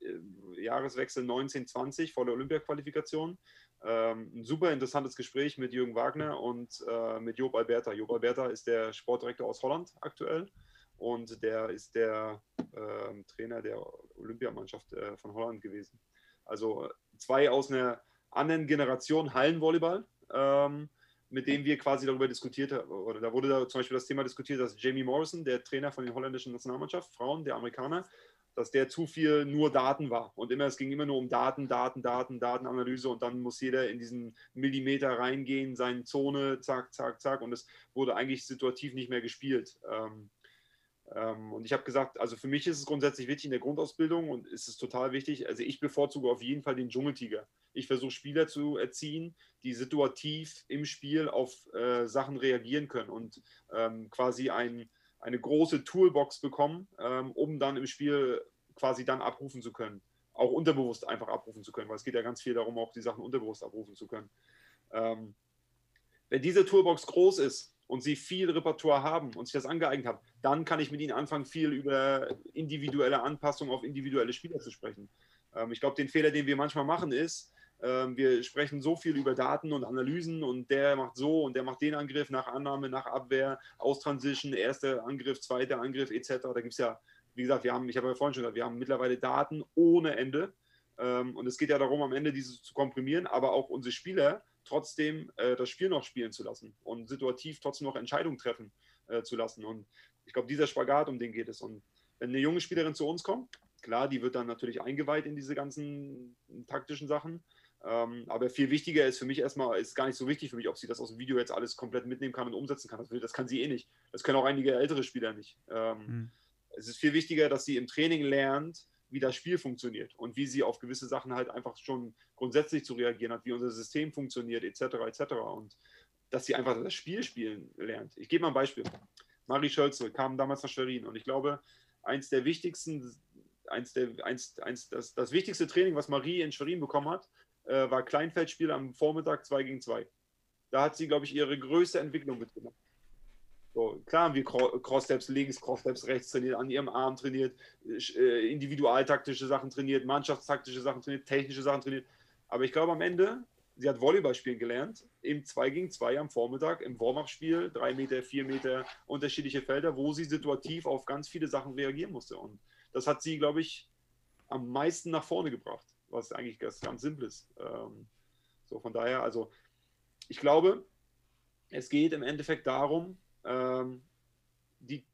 äh, Jahreswechsel 1920 vor der Olympia-Qualifikation. Ähm, ein super interessantes Gespräch mit Jürgen Wagner und äh, mit Job Alberta. Job Alberta ist der Sportdirektor aus Holland aktuell und der ist der äh, Trainer der Olympiamannschaft äh, von Holland gewesen. Also zwei aus einer anderen Generation Hallenvolleyball. Ähm, mit dem wir quasi darüber diskutiert haben, oder da wurde da zum Beispiel das Thema diskutiert, dass Jamie Morrison, der Trainer von der holländischen Nationalmannschaft, Frauen, der Amerikaner, dass der zu viel nur Daten war. Und immer, es ging immer nur um Daten, Daten, Daten, Datenanalyse und dann muss jeder in diesen Millimeter reingehen, seine Zone, zack, zack, zack. Und es wurde eigentlich situativ nicht mehr gespielt. Ähm, ähm, und ich habe gesagt, also für mich ist es grundsätzlich wichtig in der Grundausbildung und es ist total wichtig. Also ich bevorzuge auf jeden Fall den Dschungeltiger. Ich versuche Spieler zu erziehen, die situativ im Spiel auf äh, Sachen reagieren können und ähm, quasi ein, eine große Toolbox bekommen, ähm, um dann im Spiel quasi dann abrufen zu können. Auch unterbewusst einfach abrufen zu können, weil es geht ja ganz viel darum, auch die Sachen unterbewusst abrufen zu können. Ähm, wenn diese Toolbox groß ist, und sie viel Repertoire haben und sich das angeeignet haben, dann kann ich mit ihnen anfangen, viel über individuelle Anpassungen auf individuelle Spieler zu sprechen. Ähm, ich glaube, den Fehler, den wir manchmal machen, ist, wir sprechen so viel über Daten und Analysen und der macht so und der macht den Angriff nach Annahme, nach Abwehr, Austransition, erster Angriff, zweiter Angriff etc. Da gibt es ja, wie gesagt, wir haben, ich habe ja vorhin schon gesagt, wir haben mittlerweile Daten ohne Ende. Ähm, und es geht ja darum, am Ende diese zu komprimieren, aber auch unsere Spieler trotzdem äh, das Spiel noch spielen zu lassen und situativ trotzdem noch Entscheidungen treffen äh, zu lassen. Und ich glaube, dieser Spagat, um den geht es. Und wenn eine junge Spielerin zu uns kommt, klar, die wird dann natürlich eingeweiht in diese ganzen taktischen Sachen. Ähm, aber viel wichtiger ist für mich erstmal, ist gar nicht so wichtig für mich, ob sie das aus dem Video jetzt alles komplett mitnehmen kann und umsetzen kann. Das, das kann sie eh nicht. Das können auch einige ältere Spieler nicht. Ähm, mhm. Es ist viel wichtiger, dass sie im Training lernt, wie das Spiel funktioniert und wie sie auf gewisse Sachen halt einfach schon grundsätzlich zu reagieren hat, wie unser System funktioniert, etc. etc. Und dass sie einfach das Spiel spielen lernt. Ich gebe mal ein Beispiel. Marie Schölze kam damals nach Schwerin und ich glaube, eins der wichtigsten, eins der, eins, eins, das, das wichtigste Training, was Marie in Schwerin bekommen hat, äh, war Kleinfeldspiel am Vormittag 2 gegen 2. Da hat sie, glaube ich, ihre größte Entwicklung mitgemacht. So, klar haben wir Cross-Steps links, Cross-Steps rechts trainiert, an ihrem Arm trainiert, äh, individualtaktische Sachen trainiert, mannschaftstaktische Sachen trainiert, technische Sachen trainiert. Aber ich glaube am Ende, sie hat Volleyball spielen gelernt, im 2 gegen 2 am Vormittag, im Warm-Up-Spiel, 3 Meter, 4 Meter, unterschiedliche Felder, wo sie situativ auf ganz viele Sachen reagieren musste. Und das hat sie, glaube ich, am meisten nach vorne gebracht was eigentlich ganz, ganz Simples. Ähm, so von daher, also ich glaube, es geht im Endeffekt darum, ähm, die,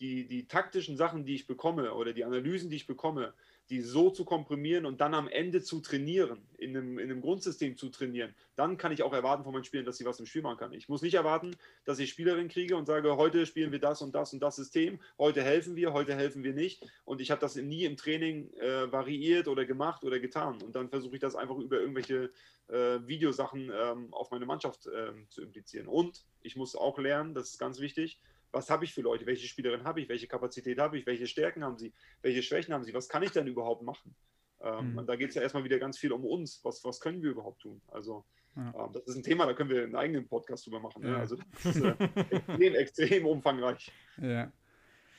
die, die taktischen Sachen, die ich bekomme oder die Analysen, die ich bekomme, die so zu komprimieren und dann am Ende zu trainieren, in einem, in einem Grundsystem zu trainieren, dann kann ich auch erwarten von meinen Spielern, dass sie was im Spiel machen kann. Ich muss nicht erwarten, dass ich Spielerin kriege und sage, heute spielen wir das und das und das System, heute helfen wir, heute helfen wir nicht. Und ich habe das nie im Training äh, variiert oder gemacht oder getan. Und dann versuche ich das einfach über irgendwelche äh, Videosachen ähm, auf meine Mannschaft äh, zu implizieren. Und ich muss auch lernen, das ist ganz wichtig, was habe ich für Leute, welche Spielerin habe ich, welche Kapazität habe ich, welche Stärken haben sie, welche Schwächen haben sie, was kann ich denn überhaupt machen? Ähm, mhm. Und da geht es ja erstmal wieder ganz viel um uns, was, was können wir überhaupt tun? Also ja. ähm, das ist ein Thema, da können wir einen eigenen Podcast drüber machen. Ne? Ja. Ne? Also das ist äh, *laughs* extrem, extrem umfangreich. Ja.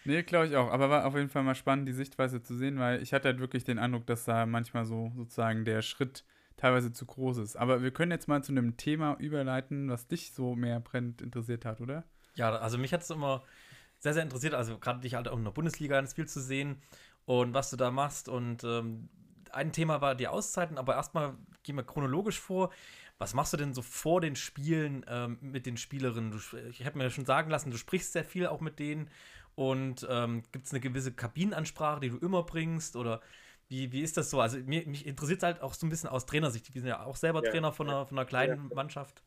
Nee, glaube ich auch. Aber war auf jeden Fall mal spannend, die Sichtweise zu sehen, weil ich hatte halt wirklich den Eindruck, dass da manchmal so sozusagen der Schritt teilweise zu groß ist. Aber wir können jetzt mal zu einem Thema überleiten, was dich so mehr brennend interessiert hat, oder? Ja, also mich hat es immer sehr, sehr interessiert, also gerade dich halt auch in der Bundesliga ganz viel zu sehen und was du da machst. Und ähm, ein Thema war die Auszeiten, aber erstmal gehen wir chronologisch vor. Was machst du denn so vor den Spielen ähm, mit den Spielerinnen? Du, ich habe mir schon sagen lassen, du sprichst sehr viel auch mit denen. Und ähm, gibt es eine gewisse Kabinenansprache, die du immer bringst? Oder wie, wie ist das so? Also mir, mich interessiert es halt auch so ein bisschen aus Trainersicht. Wir sind ja auch selber ja. Trainer von einer, von einer kleinen ja. Mannschaft.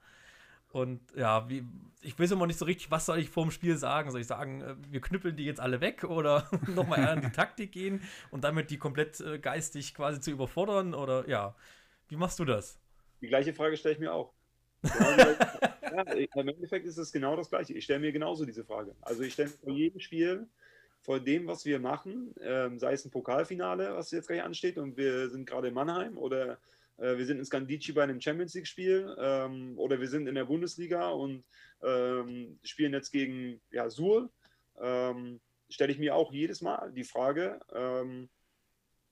Und ja, wie, ich weiß immer nicht so richtig, was soll ich vor dem Spiel sagen? Soll ich sagen, äh, wir knüppeln die jetzt alle weg oder *laughs* nochmal eher in die Taktik gehen und damit die komplett äh, geistig quasi zu überfordern? Oder ja, wie machst du das? Die gleiche Frage stelle ich mir auch. ja, Im Endeffekt ist es genau das Gleiche. Ich stelle mir genauso diese Frage. Also ich stelle vor jedem Spiel, vor dem, was wir machen, ähm, sei es ein Pokalfinale, was jetzt gleich ansteht und wir sind gerade in Mannheim oder wir sind in Skandici bei einem Champions League-Spiel ähm, oder wir sind in der Bundesliga und ähm, spielen jetzt gegen ja, Suhl. Ähm, Stelle ich mir auch jedes Mal die Frage, ähm,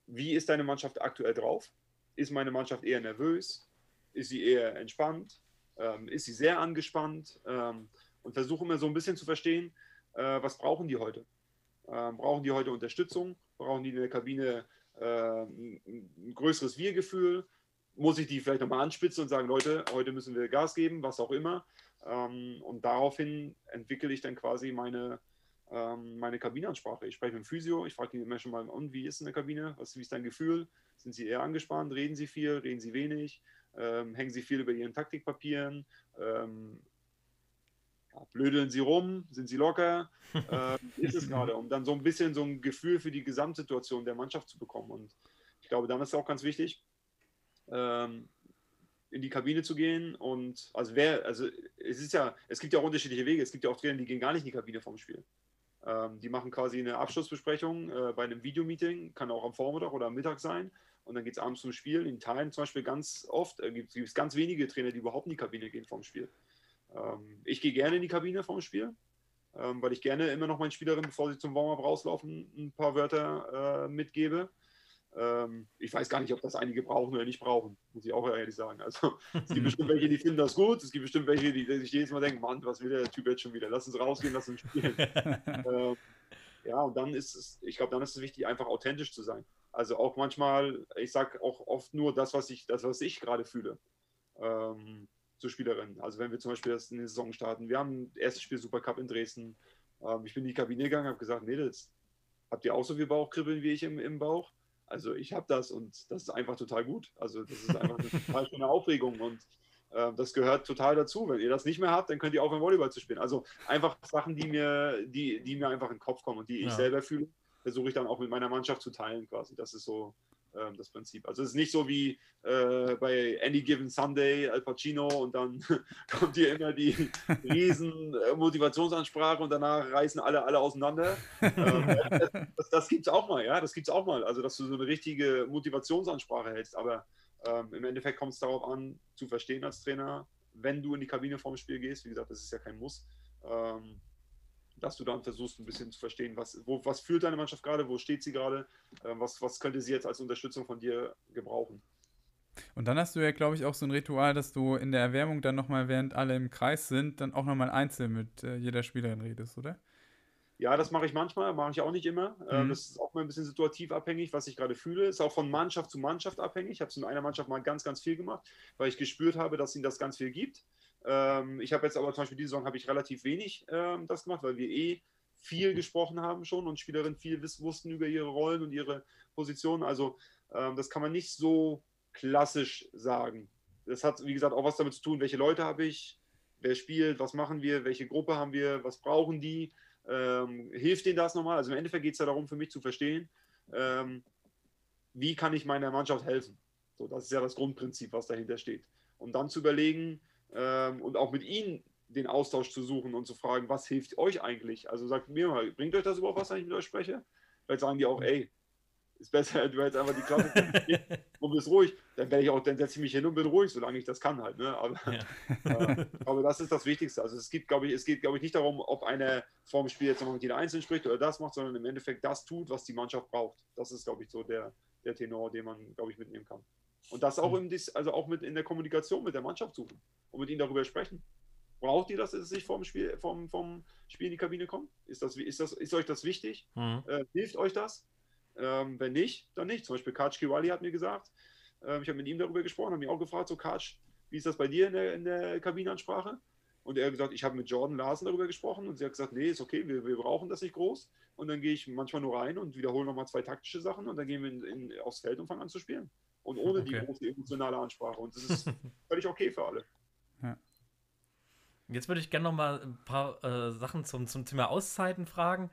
wie ist deine Mannschaft aktuell drauf? Ist meine Mannschaft eher nervös? Ist sie eher entspannt? Ähm, ist sie sehr angespannt? Ähm, und versuche immer so ein bisschen zu verstehen, äh, was brauchen die heute? brauchen die heute Unterstützung? Brauchen die in der Kabine äh, ein größeres Wir-Gefühl? Muss ich die vielleicht nochmal anspitzen und sagen, Leute, heute müssen wir Gas geben, was auch immer. Ähm, und daraufhin entwickle ich dann quasi meine, ähm, meine Kabinenansprache. Ich spreche mit dem Physio, ich frage die Menschen mal, und wie ist in der Kabine? Was, wie ist dein Gefühl? Sind sie eher angespannt? Reden sie viel? Reden sie wenig? Ähm, hängen sie viel über ihren Taktikpapieren? Ähm, ja, blödeln sie rum? Sind sie locker? *laughs* äh, ist es gerade? Um dann so ein bisschen so ein Gefühl für die Gesamtsituation der Mannschaft zu bekommen. Und ich glaube, dann ist es auch ganz wichtig, ähm, in die Kabine zu gehen. Und also wer, also es ist ja, es gibt ja auch unterschiedliche Wege. Es gibt ja auch Trainer, die gehen gar nicht in die Kabine vorm Spiel. Ähm, die machen quasi eine Abschlussbesprechung äh, bei einem Videomeeting, kann auch am Vormittag oder am Mittag sein. Und dann geht es abends zum Spiel. In Teilen zum Beispiel ganz oft äh, gibt es ganz wenige Trainer, die überhaupt in die Kabine gehen vorm Spiel. Ähm, ich gehe gerne in die Kabine vorm Spiel, ähm, weil ich gerne immer noch meinen Spielerinnen, bevor sie zum Warm-up rauslaufen, ein paar Wörter äh, mitgebe. Ähm, ich weiß gar nicht, ob das einige brauchen oder nicht brauchen, muss ich auch ehrlich sagen. Also *laughs* es gibt bestimmt welche, die finden das gut, es gibt bestimmt welche, die sich jedes Mal denken, Mann, was will der Typ jetzt schon wieder? Lass uns rausgehen, lass uns spielen. *laughs* ähm, ja, und dann ist es, ich glaube, dann ist es wichtig, einfach authentisch zu sein. Also auch manchmal, ich sage auch oft nur das, was ich, das, was ich gerade fühle. Ähm, zu Spielerinnen. Also wenn wir zum Beispiel das in der Saison starten, wir haben das erste Spiel Supercup in Dresden. Ähm, ich bin in die Kabine gegangen, habe gesagt, Mädels, habt ihr auch so viel Bauchkribbeln wie ich im, im Bauch? Also ich habe das und das ist einfach total gut. Also das ist einfach eine total schöne Aufregung und äh, das gehört total dazu. Wenn ihr das nicht mehr habt, dann könnt ihr aufhören, Volleyball zu spielen. Also einfach Sachen, die mir, die, die mir einfach in den Kopf kommen und die ich ja. selber fühle, versuche ich dann auch mit meiner Mannschaft zu teilen quasi. Das ist so ähm, das Prinzip. Also es ist nicht so wie äh, bei Any Given Sunday, Al Pacino und dann *laughs* kommt hier immer die *laughs* riesen äh, Motivationsansprache und danach reißen alle alle auseinander. ähm, *laughs* das das gibt es auch mal, ja, das gibt es auch mal. Also dass du so eine richtige Motivationsansprache hältst, aber ähm, im Endeffekt kommt es darauf an, zu verstehen als Trainer, wenn du in die Kabine vorm Spiel gehst, wie gesagt, das ist ja kein Muss, ähm, dass du dann versuchst, ein bisschen zu verstehen, was, wo, was fühlt deine Mannschaft gerade, wo steht sie gerade, äh, was, was könnte sie jetzt als Unterstützung von dir gebrauchen. Und dann hast du ja, glaube ich, auch so ein Ritual, dass du in der Erwärmung dann nochmal, während alle im Kreis sind, dann auch nochmal einzeln mit äh, jeder Spielerin redest, oder? Ja, das mache ich manchmal, mache ich auch nicht immer. Ähm, mhm. Das ist auch mal ein bisschen situativ abhängig, was ich gerade fühle. Ist auch von Mannschaft zu Mannschaft abhängig. Ich habe es in einer Mannschaft mal ganz, ganz viel gemacht, weil ich gespürt habe, dass ihnen das ganz viel gibt. Ähm, ich habe jetzt aber zum Beispiel diese Saison habe ich relativ wenig ähm, das gemacht, weil wir eh viel gesprochen haben schon und Spielerinnen viel wussten über ihre Rollen und ihre Positionen. Also ähm, das kann man nicht so klassisch sagen. Das hat, wie gesagt, auch was damit zu tun, welche Leute habe ich, wer spielt, was machen wir, welche Gruppe haben wir, was brauchen die, ähm, hilft denen das nochmal? Also im Endeffekt geht es ja darum, für mich zu verstehen, ähm, wie kann ich meiner Mannschaft helfen. So, das ist ja das Grundprinzip, was dahinter steht. Und dann zu überlegen, ähm, und auch mit ihnen den Austausch zu suchen und zu fragen, was hilft euch eigentlich? Also sagt mir mal, bringt euch das überhaupt was, wenn ich mit euch spreche? Vielleicht sagen die auch, ey, ist besser, *laughs* du hältst einfach die Klappe *laughs* und bist ruhig. Dann werde ich auch, dann setze ich mich hin und bin ruhig, solange ich das kann halt. Ne? Aber, ja. äh, aber das ist das Wichtigste. Also es gibt, glaube ich, es geht, glaube ich, nicht darum, ob einer vorm Spiel jetzt nochmal mit jeder Einzelnen spricht oder das macht, sondern im Endeffekt das tut, was die Mannschaft braucht. Das ist, glaube ich, so der, der Tenor, den man, glaube ich, mitnehmen kann. Und das auch, mhm. im, also auch mit in der Kommunikation mit der Mannschaft suchen und mit ihnen darüber sprechen. Braucht ihr das, dass es sich vom Spiel, vom, vom Spiel in die Kabine kommt? Ist, das, ist, das, ist euch das wichtig? Mhm. Äh, hilft euch das? Ähm, wenn nicht, dann nicht. Zum Beispiel Kaj Kiwali hat mir gesagt, äh, ich habe mit ihm darüber gesprochen, habe mich auch gefragt, so Kaj, wie ist das bei dir in der, in der Kabinenansprache? Und er hat gesagt, ich habe mit Jordan Larsen darüber gesprochen und sie hat gesagt, nee, ist okay, wir, wir brauchen das nicht groß. Und dann gehe ich manchmal nur rein und wiederhole nochmal zwei taktische Sachen und dann gehen wir in, in, aufs Feld und fangen an zu spielen und ohne okay. die große emotionale Ansprache. Und das ist *laughs* völlig okay für alle. Ja. Jetzt würde ich gerne noch mal ein paar äh, Sachen zum, zum Thema Auszeiten fragen.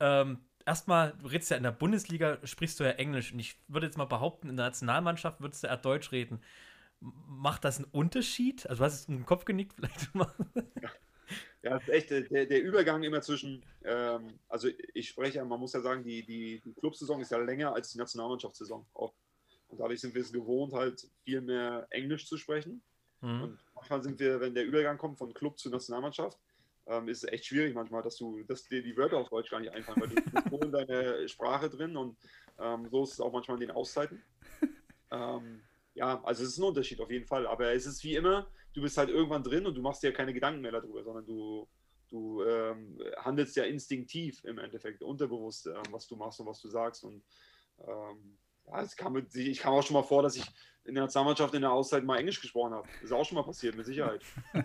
Ähm, erstmal, du redest ja in der Bundesliga, sprichst du ja Englisch. Und ich würde jetzt mal behaupten, in der Nationalmannschaft würdest du eher Deutsch reden. Macht das einen Unterschied? Also, du hast es im Kopf genickt, *laughs* vielleicht mal. Ja. Ja, das ist echt der, der Übergang immer zwischen, ähm, also ich spreche, man muss ja sagen, die, die, die Clubsaison ist ja länger als die Nationalmannschaftssaison. Auch und dadurch sind wir es gewohnt, halt viel mehr Englisch zu sprechen. Mhm. Und manchmal sind wir, wenn der Übergang kommt von Club zur Nationalmannschaft, ähm, ist es echt schwierig manchmal, dass du, dass dir die Wörter auf Deutsch gar nicht einfallen, weil du bist in deiner Sprache drin und ähm, so ist es auch manchmal in den Auszeiten. *laughs* ähm, ja, also es ist ein Unterschied auf jeden Fall, aber es ist wie immer, du bist halt irgendwann drin und du machst dir keine Gedanken mehr darüber, sondern du, du ähm, handelst ja instinktiv im Endeffekt, unterbewusst, ähm, was du machst und was du sagst und ähm, ja, es kam, ich kam auch schon mal vor, dass ich in der Nationalmannschaft in der Auszeit mal Englisch gesprochen habe. Das ist auch schon mal passiert, mit Sicherheit. *laughs*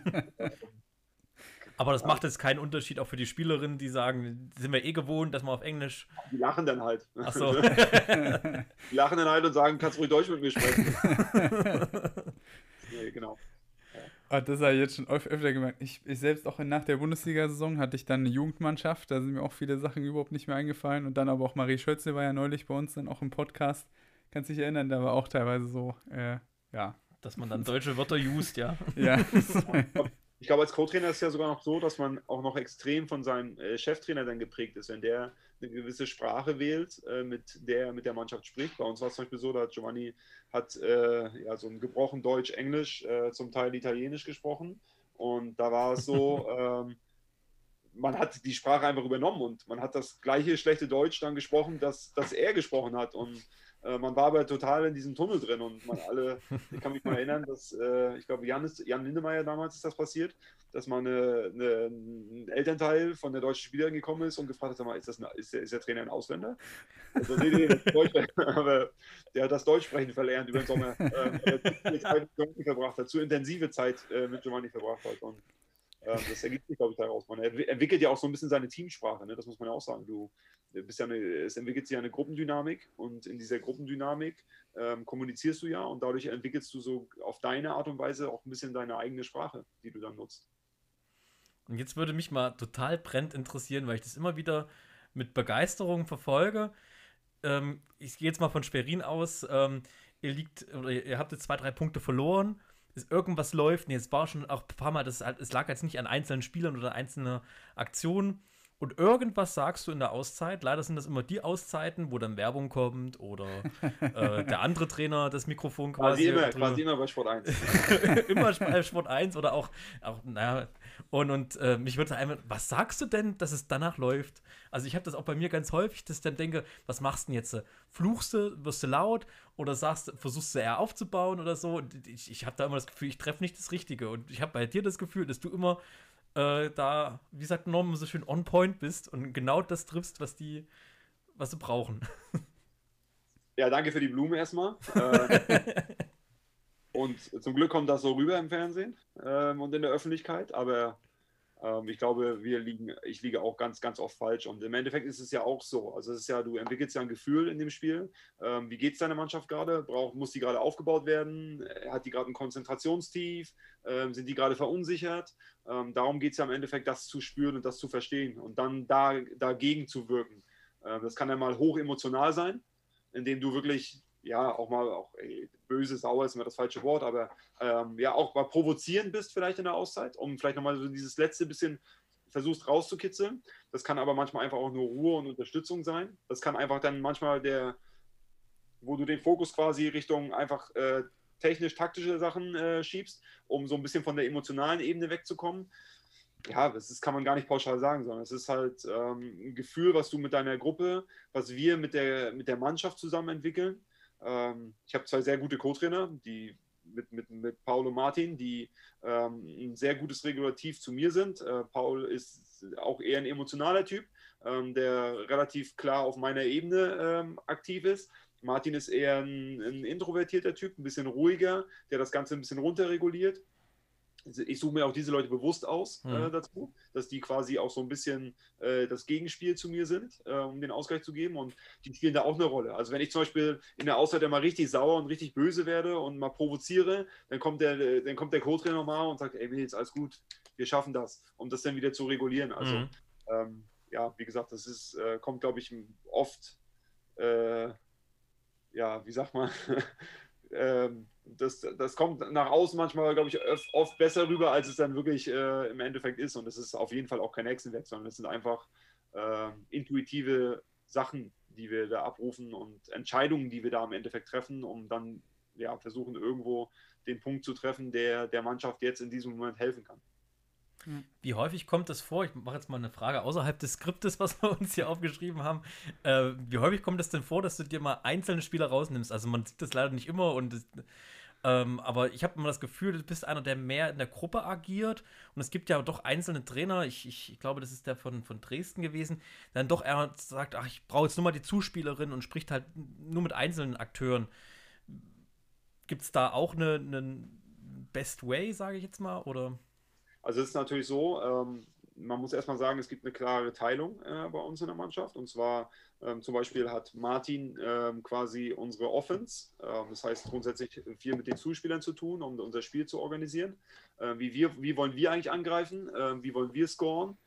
Aber das macht jetzt keinen Unterschied auch für die Spielerinnen, die sagen, sind wir eh gewohnt, dass man auf Englisch. Die lachen dann halt. Ach so. *laughs* die lachen dann halt und sagen, kannst du ruhig Deutsch mit mir sprechen. *laughs* Ah, das habe ich jetzt schon öfter gemerkt. Ich, ich selbst auch nach der Bundesliga-Saison hatte ich dann eine Jugendmannschaft, da sind mir auch viele Sachen überhaupt nicht mehr eingefallen. Und dann aber auch Marie Schötze war ja neulich bei uns dann auch im Podcast. Kannst dich erinnern, da war auch teilweise so, äh, ja. Dass man dann deutsche Wörter used, ja. *laughs* ja. Ich glaube, als Co-Trainer ist es ja sogar noch so, dass man auch noch extrem von seinem äh, Cheftrainer dann geprägt ist. Wenn der eine gewisse Sprache wählt, äh, mit der mit der Mannschaft spricht. Bei uns war es zum Beispiel so, da hat Giovanni hat äh, ja, so ein gebrochen Deutsch, Englisch, äh, zum Teil Italienisch gesprochen. Und da war es so, *laughs* ähm, man hat die Sprache einfach übernommen und man hat das gleiche schlechte Deutsch dann gesprochen, das, das er gesprochen hat. Und äh, man war aber total in diesem Tunnel drin und man alle, ich kann mich mal erinnern, dass, äh, ich glaube, Jan, Jan Lindemeyer damals ist das passiert, dass mal eine, eine, ein Elternteil von der deutschen Spielerin gekommen ist und gefragt hat, ist, das eine, ist, der, ist der Trainer ein Ausländer? Also, nee, nee, Deutsch, *laughs* aber der hat das Deutschsprechen verlernt über den Sommer. Äh, verbracht hat, zu intensive Zeit äh, mit Giovanni verbracht hat. Und Ähm, das ergibt sich, glaube ich, daraus. Man entwickelt ja auch so ein bisschen seine Teamsprache, ne? das muss man ja auch sagen. Du bist ja eine, es entwickelt sich eine Gruppendynamik und in dieser Gruppendynamik ähm, kommunizierst du ja und dadurch entwickelst du so auf deine Art und Weise auch ein bisschen deine eigene Sprache, die du dann nutzt. Und jetzt würde mich mal total brennend interessieren, weil ich das immer wieder mit Begeisterung verfolge. Ähm, ich gehe jetzt mal von Schwerin aus. Ähm, ihr liegt oder ihr habt jetzt zwei, drei Punkte verloren. Ist irgendwas läuft. Nee, es war schon auch ein paar Mal, das, es lag jetzt nicht an einzelnen Spielern oder einzelnen Aktionen und irgendwas sagst du in der Auszeit. Leider sind das immer die Auszeiten, wo dann Werbung kommt oder *laughs* äh, der andere Trainer das Mikrofon quasi. Quasi immer, quasi immer bei Sport 1. *laughs* immer bei Sport 1 oder auch, auch naja. Und, und äh, mich würde einmal, was sagst du denn, dass es danach läuft? Also ich habe das auch bei mir ganz häufig, dass ich dann denke, was machst du denn jetzt? Fluchst du, wirst du laut oder sagst, versuchst du eher aufzubauen oder so? Und ich, ich habe da immer das Gefühl, ich treffe nicht das Richtige. Und ich habe bei dir das Gefühl, dass du immer äh, da, wie sagt Norman, so schön on point bist und genau das triffst, was die, was sie brauchen. Ja, danke für die Blume erstmal. *laughs* äh, und zum Glück kommt das so rüber im Fernsehen ähm, und in der Öffentlichkeit, aber ich glaube, wir liegen, ich liege auch ganz, ganz oft falsch. Und im Endeffekt ist es ja auch so. Also es ist ja, du entwickelst ja ein Gefühl in dem Spiel. Ähm, wie geht es deiner Mannschaft gerade? Muss die gerade aufgebaut werden? Hat die gerade ein Konzentrationstief? Ähm, sind die gerade verunsichert? Ähm, darum geht es ja im Endeffekt, das zu spüren und das zu verstehen und dann da, dagegen zu wirken. Ähm, das kann ja mal hoch emotional sein, indem du wirklich ja, auch mal, auch ey, böse, sauer ist immer das falsche Wort, aber ähm, ja, auch mal provozierend bist vielleicht in der Auszeit, um vielleicht nochmal so dieses letzte bisschen versuchst rauszukitzeln. Das kann aber manchmal einfach auch nur Ruhe und Unterstützung sein. Das kann einfach dann manchmal der, wo du den Fokus quasi Richtung einfach äh, technisch-taktische Sachen äh, schiebst, um so ein bisschen von der emotionalen Ebene wegzukommen. Ja, das ist, kann man gar nicht pauschal sagen, sondern es ist halt ähm, ein Gefühl, was du mit deiner Gruppe, was wir mit der, mit der Mannschaft zusammen entwickeln ähm, ich habe zwei sehr gute Co-Trainer, die mit, mit, mit Paul und Martin, die ähm, ein sehr gutes Regulativ zu mir sind. Äh, Paul ist auch eher ein emotionaler Typ, ähm, der relativ klar auf meiner Ebene ähm, aktiv ist. Martin ist eher ein, ein, introvertierter Typ, ein bisschen ruhiger, der das Ganze ein bisschen runterreguliert ich suche mir auch diese Leute bewusst aus äh, mhm. dazu, dass die quasi auch so ein bisschen äh, das Gegenspiel zu mir sind, äh, um den Ausgleich zu geben. Und die spielen da auch eine Rolle. Also wenn ich zum Beispiel in der Auszeit mal richtig sauer und richtig böse werde und mal provoziere, dann kommt der, dann kommt der Co-Trainer nochmal und sagt, ey Nils, alles gut, wir schaffen das, um das dann wieder zu regulieren. Also mhm. ähm, ja, wie gesagt, das ist, äh, kommt, glaube ich, oft, äh, ja, wie sagt man, *laughs* ähm, das, das kommt nach außen manchmal, glaube ich, oft besser rüber, als es dann wirklich äh, im Endeffekt ist. Und es ist auf jeden Fall auch kein Hexenwerk, sondern es sind einfach äh, intuitive Sachen, die wir da abrufen und Entscheidungen, die wir da im Endeffekt treffen, um dann ja, versuchen, irgendwo den Punkt zu treffen, der der Mannschaft jetzt in diesem Moment helfen kann. Wie häufig kommt es vor? Ich mache jetzt mal eine Frage außerhalb des Skriptes, was wir uns hier aufgeschrieben haben. Äh, wie häufig kommt es denn vor, dass du dir mal einzelne Spieler rausnimmst? Also man sieht das leider nicht immer und das, ähm, aber ich habe immer das Gefühl, du bist einer, der mehr in der Gruppe agiert. Und es gibt ja doch einzelne Trainer, ich, ich, ich glaube, das ist der von, von Dresden gewesen, der dann doch eher sagt, ach, ich brauche jetzt nur mal die Zuspielerin und spricht halt nur mit einzelnen Akteuren. Gibt es da auch einen eine Best Way, sage ich jetzt mal, oder? Also es ist natürlich so, ähm, man muss erstmal sagen, es gibt eine klare Teilung äh, bei uns in der Mannschaft. Und zwar ähm, zum Beispiel hat Martin ähm, quasi unsere Offense, ähm, das heißt grundsätzlich viel mit den Zuspielern zu tun, um unser Spiel zu organisieren. Äh, wie, wir, wie wollen wir eigentlich angreifen? Äh, wie wollen wir scoren?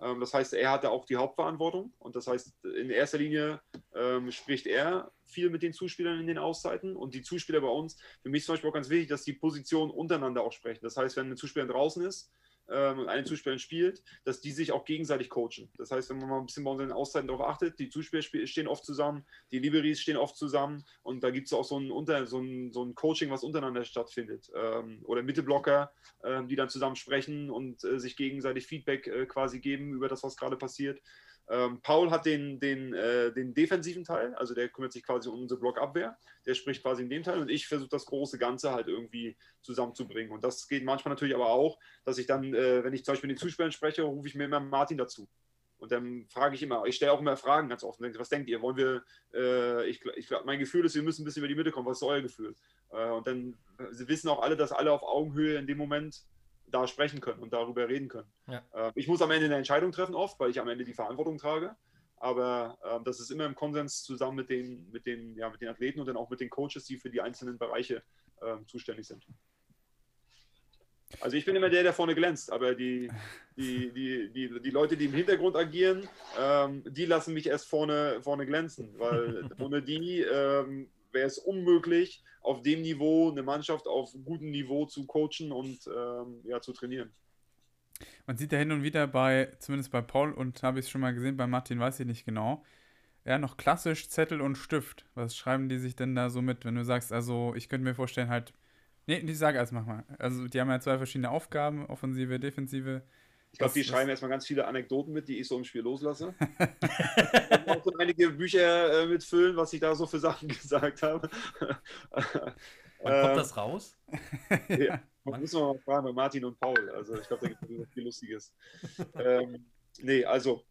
Ähm, das heißt, er hat da auch die Hauptverantwortung. Und das heißt, in erster Linie ähm, spricht er viel mit den Zuspielern in den Auszeiten. Und die Zuspieler bei uns, für mich zum Beispiel auch ganz wichtig, dass die Positionen untereinander auch sprechen. Das heißt, wenn ein Zuspieler draußen ist, ähm, einen Zuspieler spielt, dass die sich auch gegenseitig coachen. Das heißt, wenn man mal ein bisschen bei unseren Auszeiten darauf achtet, die Zuspieler stehen oft zusammen, die Liberis stehen oft zusammen und da gibt es auch so ein, unter, so, ein, so ein Coaching, was untereinander stattfindet. Ähm, oder Mitteblocker, ähm, die dann zusammen sprechen und äh, sich gegenseitig Feedback äh, quasi geben über das, was gerade passiert. Ähm, Paul hat den, den, äh, den defensiven Teil, also der kümmert sich quasi um unsere Blockabwehr. Der spricht quasi in dem Teil und ich versuche das große Ganze halt irgendwie zusammenzubringen. Und das geht manchmal natürlich aber auch, dass ich dann, äh, wenn ich zum Beispiel mit den Zuspielern spreche, rufe ich mir immer Martin dazu. Und dann frage ich immer, ich stelle auch immer Fragen ganz oft. Was denkt ihr? Wollen wir, äh, ich, ich, mein Gefühl ist, wir müssen ein bisschen über die Mitte kommen. Was ist euer Gefühl? Äh, und dann sie wissen auch alle, dass alle auf Augenhöhe in dem Moment da sprechen können und darüber reden können. Ja. Äh, ich muss am Ende eine Entscheidung treffen, oft, weil ich am Ende die Verantwortung trage. Aber äh, das ist immer im Konsens zusammen mit den, mit, den, ja, mit den Athleten und dann auch mit den Coaches, die für die einzelnen Bereiche äh, zuständig sind. Also ich bin immer der, der vorne glänzt, aber die, die, die, die, die Leute, die im Hintergrund agieren, ähm, die lassen mich erst vorne, vorne glänzen, weil *laughs* ohne die ähm, wäre es unmöglich, auf dem Niveau eine Mannschaft auf gutem Niveau zu coachen und ähm, ja, zu trainieren. Man sieht ja hin und wieder bei, zumindest bei Paul und habe ich es schon mal gesehen, bei Martin weiß ich nicht genau, ja, noch klassisch Zettel und Stift. Was schreiben die sich denn da so mit, wenn du sagst, also ich könnte mir vorstellen, halt, nee, ich sage erst mach mal. Also die haben ja zwei verschiedene Aufgaben, Offensive, Defensive. Ich glaube, die schreiben erstmal ganz viele Anekdoten mit, die ich so im Spiel loslasse. *laughs* ich auch so einige Bücher äh, mitfüllen, was ich da so für Sachen *laughs* gesagt habe. Wann kommt das raus? ja, *laughs* man muss mal fragen bei Martin und Paul. Also ich glaube, da gibt es viel Lustiges. ähm, nee, also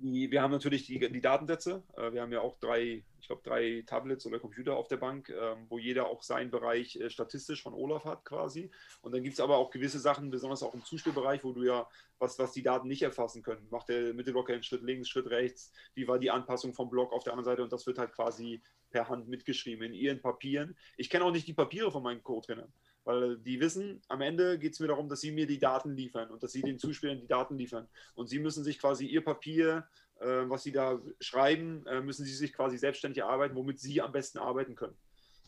die, wir haben natürlich die, die Datensätze. Äh, wir haben ja auch drei, ich glaube, drei Tablets oder Computer auf der Bank, ähm, wo jeder auch seinen Bereich äh, statistisch von Olaf hat quasi. Und dann gibt es aber auch gewisse Sachen, besonders auch im Zuspielbereich, wo du ja, was, was die Daten nicht erfassen können. Macht der Mittelblocker einen Schritt links, Schritt rechts? Wie war die Anpassung vom Block auf der anderen Seite? Und das wird halt quasi per Hand mitgeschrieben in ihren Papieren. Ich kenne auch nicht die Papiere von meinen Co-Trainern. Weil die wissen, am Ende geht es mir darum, dass sie mir die Daten liefern und dass sie den Zuspielern die Daten liefern. Und sie müssen sich quasi ihr Papier, äh, was sie da schreiben, äh, müssen sie sich quasi selbstständig erarbeiten, womit sie am besten arbeiten können.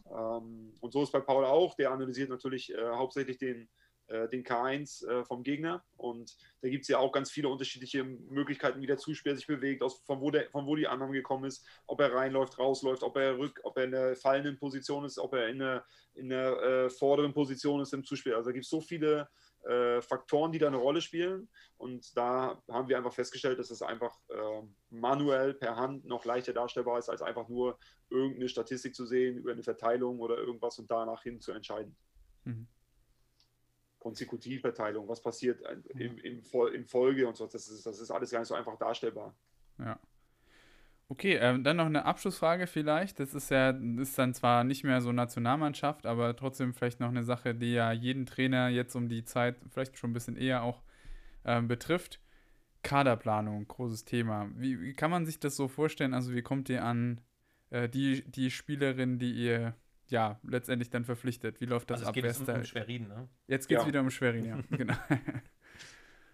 Ähm, und so ist bei Paul auch. Der analysiert natürlich äh, hauptsächlich den, den K1 äh, vom Gegner. Und da gibt es ja auch ganz viele unterschiedliche Möglichkeiten, wie der Zuspieler sich bewegt, aus, von, wo der, von wo die Annahme gekommen ist, ob er reinläuft, rausläuft, ob er rück, ob er in der fallenden Position ist, ob er in der, in der äh, vorderen Position ist im Zuspiel. Also da gibt es so viele äh, Faktoren, die da eine Rolle spielen. Und da haben wir einfach festgestellt, dass es einfach äh, manuell per Hand noch leichter darstellbar ist, als einfach nur irgendeine Statistik zu sehen über eine Verteilung oder irgendwas und danach hin zu entscheiden. Mhm. Konsekutivverteilung, was passiert im, im, in Folge und so, das ist, das ist alles gar nicht so einfach darstellbar. Ja. Okay, ähm, dann noch eine Abschlussfrage vielleicht. Das ist ja, ist dann zwar nicht mehr so Nationalmannschaft, aber trotzdem vielleicht noch eine Sache, die ja jeden Trainer jetzt um die Zeit, vielleicht schon ein bisschen eher auch ähm, betrifft. Kaderplanung, großes Thema. Wie, wie, kann man sich das so vorstellen? Also wie kommt ihr an äh, die, die Spielerin, die ihr ja, letztendlich dann verpflichtet. Wie läuft das also ab? Jetzt geht es um, Schwerin, ne? Jetzt geht es ja. wieder um Schwerin, ja, *laughs* genau.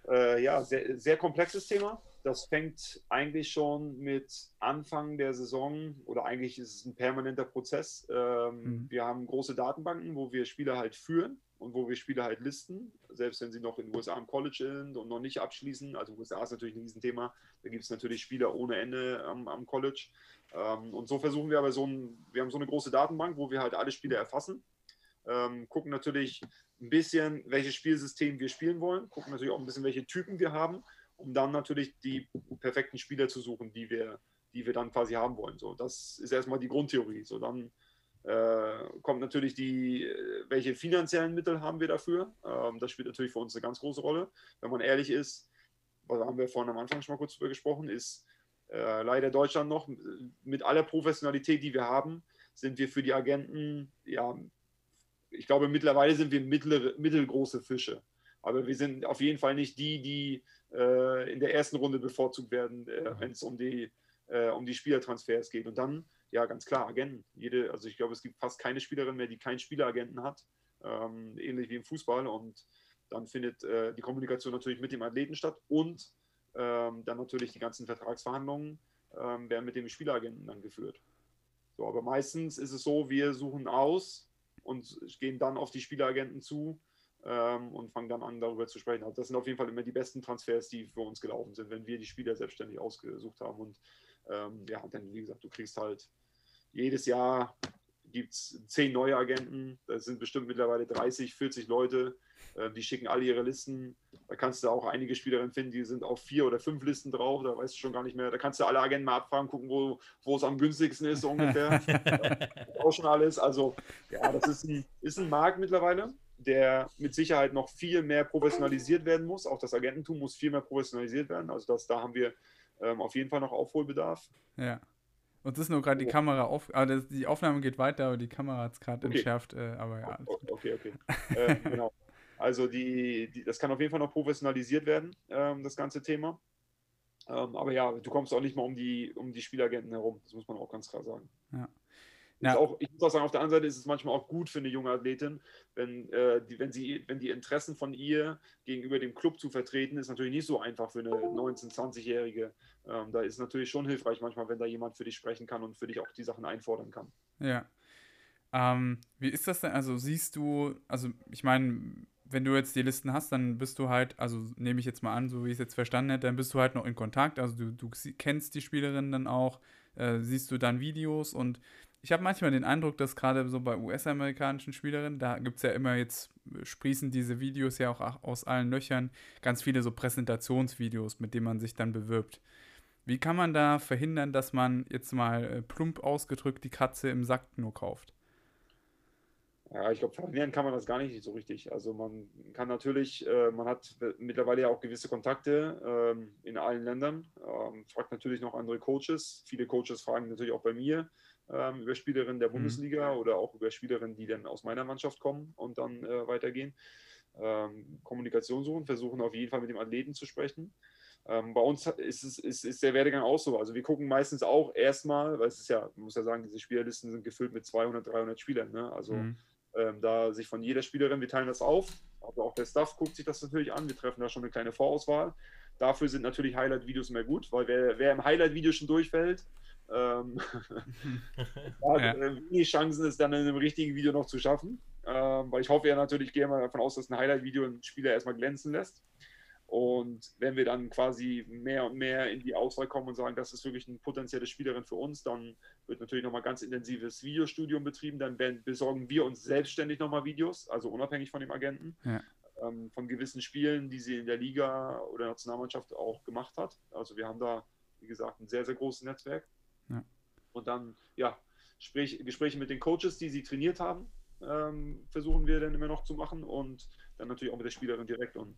Äh, ja, sehr, sehr komplexes Thema. Das fängt eigentlich schon mit Anfang der Saison oder eigentlich ist es ein permanenter Prozess. Ähm, mhm. Wir haben große Datenbanken, wo wir Spieler halt führen und wo wir Spieler halt listen, selbst wenn sie noch in den USA am College sind und noch nicht abschließen. Also USA ist natürlich ein Riesenthema. Da gibt es natürlich Spieler ohne Ende am, am College. Ähm, und so versuchen wir aber so ein, wir haben so eine große Datenbank, wo wir halt alle Spiele erfassen. Ähm, gucken natürlich ein bisschen, welches Spielsystem wir spielen wollen, gucken natürlich auch ein bisschen, welche Typen wir haben, um dann natürlich die perfekten Spieler zu suchen, die wir, die wir dann quasi haben wollen. So, das ist erstmal die Grundtheorie. So, dann äh, kommt natürlich die, welche finanziellen Mittel haben wir dafür. Ähm, das spielt natürlich für uns eine ganz große Rolle. Wenn man ehrlich ist, was haben wir vorhin am Anfang schon mal kurz drüber gesprochen, ist, äh, leider Deutschland noch, mit aller Professionalität, die wir haben, sind wir für die Agenten, ja, ich glaube, mittlerweile sind wir mittlere, mittelgroße Fische. Aber wir sind auf jeden Fall nicht die, die äh, in der ersten Runde bevorzugt werden, äh, wenn es um die, äh, um die Spielertransfers geht. Und dann, ja, ganz klar, Agenten. Jede, also ich glaube, es gibt fast keine Spielerin mehr, die keinen Spieleragenten hat, ähm, ähnlich wie im Fußball. Und dann findet äh, die Kommunikation natürlich mit dem Athleten statt und ähm, dann natürlich die ganzen Vertragsverhandlungen ähm, werden mit dem Spieleragenten dann geführt. So, aber meistens ist es so, wir suchen aus und gehen dann auf die Spieleragenten zu ähm, und fangen dann an, darüber zu sprechen. Also das sind auf jeden Fall immer die besten Transfers, die für uns gelaufen sind, wenn wir die Spieler selbstständig ausgesucht haben. Und ähm, ja, dann, wie gesagt, du kriegst halt jedes Jahr gibt es zehn neue Agenten, das sind bestimmt mittlerweile 30, 40 Leute, äh, die schicken alle ihre Listen. Da kannst du auch einige Spielerinnen finden, die sind auf vier oder fünf Listen drauf, da weißt du schon gar nicht mehr. Da kannst du alle Agenten mal abfragen, gucken, wo, wo es am günstigsten ist, so ungefähr. *laughs* auch schon alles. Also, ja, das ist ein, ist ein Markt mittlerweile, der mit Sicherheit noch viel mehr professionalisiert werden muss. Auch das Agententum muss viel mehr professionalisiert werden. Also, das, da haben wir ähm, auf jeden Fall noch Aufholbedarf. Ja. Uns ist nur gerade die oh. Kamera auf. Ah, das, die Aufnahme geht weiter, aber die Kamera hat es gerade okay. entschärft. Äh, aber ja. Okay, okay. okay. äh, *laughs* genau. Also die, die, das kann auf jeden Fall noch professionalisiert werden, ähm, das ganze Thema. Ähm, aber ja, du kommst auch nicht mal um die, um die Spielagenten herum. Das muss man auch ganz klar sagen. Ja. Ja. Auch, ich muss auch sagen, auf der anderen Seite ist es manchmal auch gut für eine junge Athletin, wenn, äh, die, wenn, sie, wenn die Interessen von ihr gegenüber dem Club zu vertreten, ist natürlich nicht so einfach für eine 19-, 20-Jährige. Ähm, da ist es natürlich schon hilfreich manchmal, wenn da jemand für dich sprechen kann und für dich auch die Sachen einfordern kann. Ja. Ähm, wie ist das denn? Also siehst du, also ich meine, wenn du jetzt die Listen hast, dann bist du halt, also nehme ich jetzt mal an, so wie ich es jetzt verstanden hätte, dann bist du halt noch in Kontakt. Also du, du kennst die Spielerin dann auch, äh, siehst du dann Videos und ich habe manchmal den Eindruck, dass gerade so bei US-amerikanischen Spielerinnen, da gibt es ja immer jetzt, sprießen diese Videos ja auch aus allen Löchern, ganz viele so Präsentationsvideos, mit denen man sich dann bewirbt. Wie kann man da verhindern, dass man jetzt mal äh, plump ausgedrückt die Katze im Sack nur kauft? Ja, ich glaube, verhindern kann man das gar nicht so richtig. Also man kann natürlich, äh, man hat mittlerweile ja auch gewisse Kontakte ähm, in allen Ländern, ähm, fragt natürlich noch andere Coaches. Viele Coaches fragen natürlich auch bei mir ähm, über Spielerinnen der mhm. Bundesliga mhm. oder auch über Spielerinnen, die dann aus meiner Mannschaft kommen und dann äh, weitergehen. Ähm, Kommunikation suchen, versuchen auf jeden Fall mit dem Athleten zu sprechen. Ähm, bei uns ist, es, ist, ist der Werdegang auch so. Also wir gucken meistens auch erstmal, weil es ist ja, man muss ja sagen, diese Spielerlisten sind gefüllt mit 200, 300 Spielern. Ne? Also mhm. ähm, da sich von jeder Spielerin, wir teilen das auf, aber auch der Staff guckt sich das natürlich an. Wir treffen da schon eine kleine Vorauswahl. Dafür sind natürlich Highlight-Videos mehr gut, weil wer, wer im Highlight-Video schon durchfällt, ähm, *laughs* ja, ja. Äh, wenig Chancen, es dann in einem richtigen Video noch zu schaffen. Ähm, weil ich hoffe ja natürlich, gehe mal davon aus, dass ein Highlight-Video einen Spieler erstmal glänzen lässt. Und wenn wir dann quasi mehr und mehr in die Auswahl kommen und sagen, das ist wirklich eine potenzielle Spielerin für uns, dann wird natürlich nochmal ganz intensives Videostudium betrieben. Dann werden, besorgen wir uns selbstständig nochmal Videos, also unabhängig von dem Agenten, ja. ähm, von gewissen Spielen, die sie in der Liga oder Nationalmannschaft auch gemacht hat. Also wir haben da, wie gesagt, ein sehr, sehr großes Netzwerk. Und dann, ja, Sprech, Gespräche mit den Coaches, die sie trainiert haben, ähm, versuchen wir dann immer noch zu machen und dann natürlich auch mit der Spielerin direkt. Und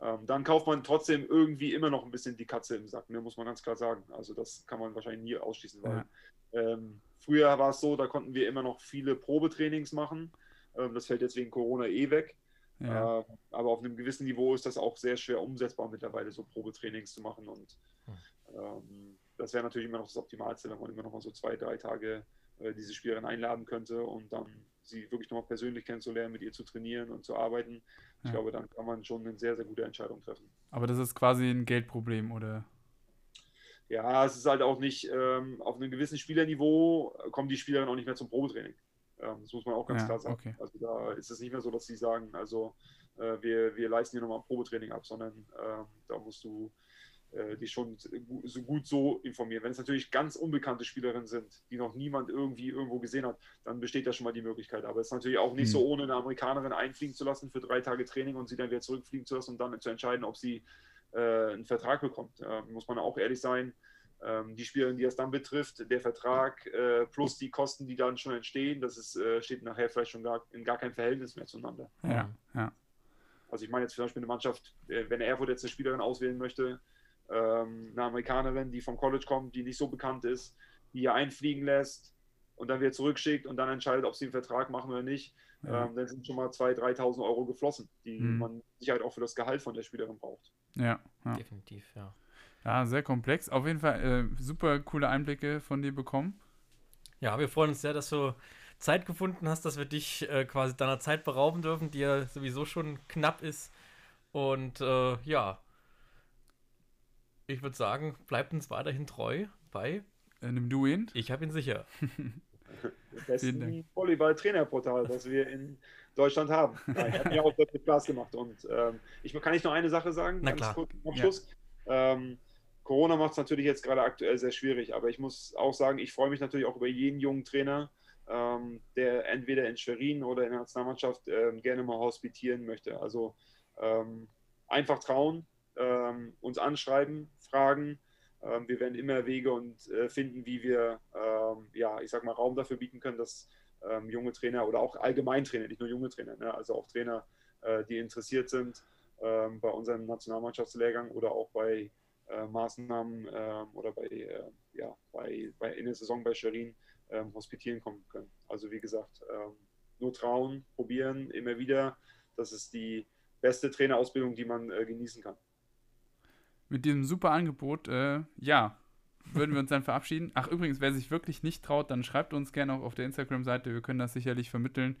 ähm, dann kauft man trotzdem irgendwie immer noch ein bisschen die Katze im Sack, ne, muss man ganz klar sagen. Also das kann man wahrscheinlich nie ausschließen, weil ja. ähm, früher war es so, da konnten wir immer noch viele Probetrainings machen. Ähm, das fällt jetzt wegen Corona eh weg. Ja. Ähm, aber auf einem gewissen Niveau ist das auch sehr schwer umsetzbar mittlerweile, so Probetrainings zu machen. Und hm. Das wäre natürlich immer noch das Optimalste, wenn man immer noch mal so zwei, drei Tage äh, diese Spielerin einladen könnte und dann sie wirklich nochmal persönlich kennenzulernen, mit ihr zu trainieren und zu arbeiten. Ich ja. glaube, dann kann man schon eine sehr, sehr gute Entscheidung treffen. Aber das ist quasi ein Geldproblem, oder? Ja, es ist halt auch nicht, ähm, auf einem gewissen Spielerniveau kommen die Spielerinnen auch nicht mehr zum Probetraining. Ähm, das muss man auch ganz ja, klar sagen. Okay. Also da ist es nicht mehr so, dass sie sagen, also äh, wir, wir leisten hier nochmal ein Probetraining ab, sondern äh, da musst du die schon so gut so informieren. Wenn es natürlich ganz unbekannte Spielerinnen sind, die noch niemand irgendwie irgendwo gesehen hat, dann besteht da schon mal die Möglichkeit. Aber es ist natürlich auch nicht mhm. so, ohne eine Amerikanerin einfliegen zu lassen für drei Tage Training und sie dann wieder zurückfliegen zu lassen und dann zu entscheiden, ob sie äh, einen Vertrag bekommt. Äh, muss man auch ehrlich sein. Ähm, die Spielerin, die es dann betrifft, der Vertrag äh, plus die Kosten, die dann schon entstehen, das ist, äh, steht nachher vielleicht schon gar, in gar kein Verhältnis mehr zueinander. Ja, ja. Also ich meine jetzt zum Beispiel eine Mannschaft, äh, wenn Erfurt jetzt eine Spielerin auswählen möchte, ähm, eine Amerikanerin, die vom College kommt, die nicht so bekannt ist, die hier einfliegen lässt und dann wieder zurückschickt und dann entscheidet, ob sie einen Vertrag machen oder nicht, ja. ähm, dann sind schon mal 2.000, 3.000 Euro geflossen, die mhm. man sicher halt auch für das Gehalt von der Spielerin braucht. Ja, ja. definitiv, ja. Ja, sehr komplex. Auf jeden Fall äh, super coole Einblicke von dir bekommen. Ja, wir freuen uns sehr, dass du Zeit gefunden hast, dass wir dich äh, quasi deiner Zeit berauben dürfen, die ja sowieso schon knapp ist. Und äh, ja, ich würde sagen, bleibt uns weiterhin treu bei einem Du ihn. Ich habe ihn sicher. *laughs* besten Volleyball-Trainerportal, das wir in Deutschland haben. Nein, hat mir auch wirklich Spaß gemacht. Und ähm, ich kann ich noch eine Sache sagen, Na klar. kurz zum Abschluss. Ja. Ähm, Corona macht es natürlich jetzt gerade aktuell sehr schwierig, aber ich muss auch sagen, ich freue mich natürlich auch über jeden jungen Trainer, ähm, der entweder in Schwerin oder in der Nationalmannschaft ähm, gerne mal hospitieren möchte. Also ähm, einfach trauen, ähm, uns anschreiben, fragen. Ähm, wir werden immer Wege und äh, finden, wie wir, ähm, ja, ich sag mal, Raum dafür bieten können, dass ähm, junge Trainer oder auch Allgemeintrainer, nicht nur junge Trainer, ne, also auch Trainer, äh, die interessiert sind ähm, bei unserem Nationalmannschaftslehrgang oder auch bei äh, Maßnahmen ähm, oder bei, äh, ja, bei, bei in der Saison bei Scherin hospitieren kommen können. Also wie gesagt, nur trauen, probieren, immer wieder. Das ist die beste Trainerausbildung, die man äh, genießen kann. Mit diesem super Angebot, äh, ja, würden wir uns dann verabschieden. Ach, übrigens, wer sich wirklich nicht traut, dann schreibt uns gerne auch auf der Instagram-Seite. Wir können das sicherlich vermitteln.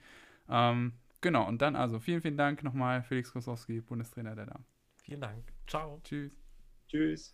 Ähm, genau, und dann also vielen, vielen Dank nochmal, Felix Kosowski, Bundestrainer der Damen. Vielen Dank. Ciao. Tschüss. Tschüss.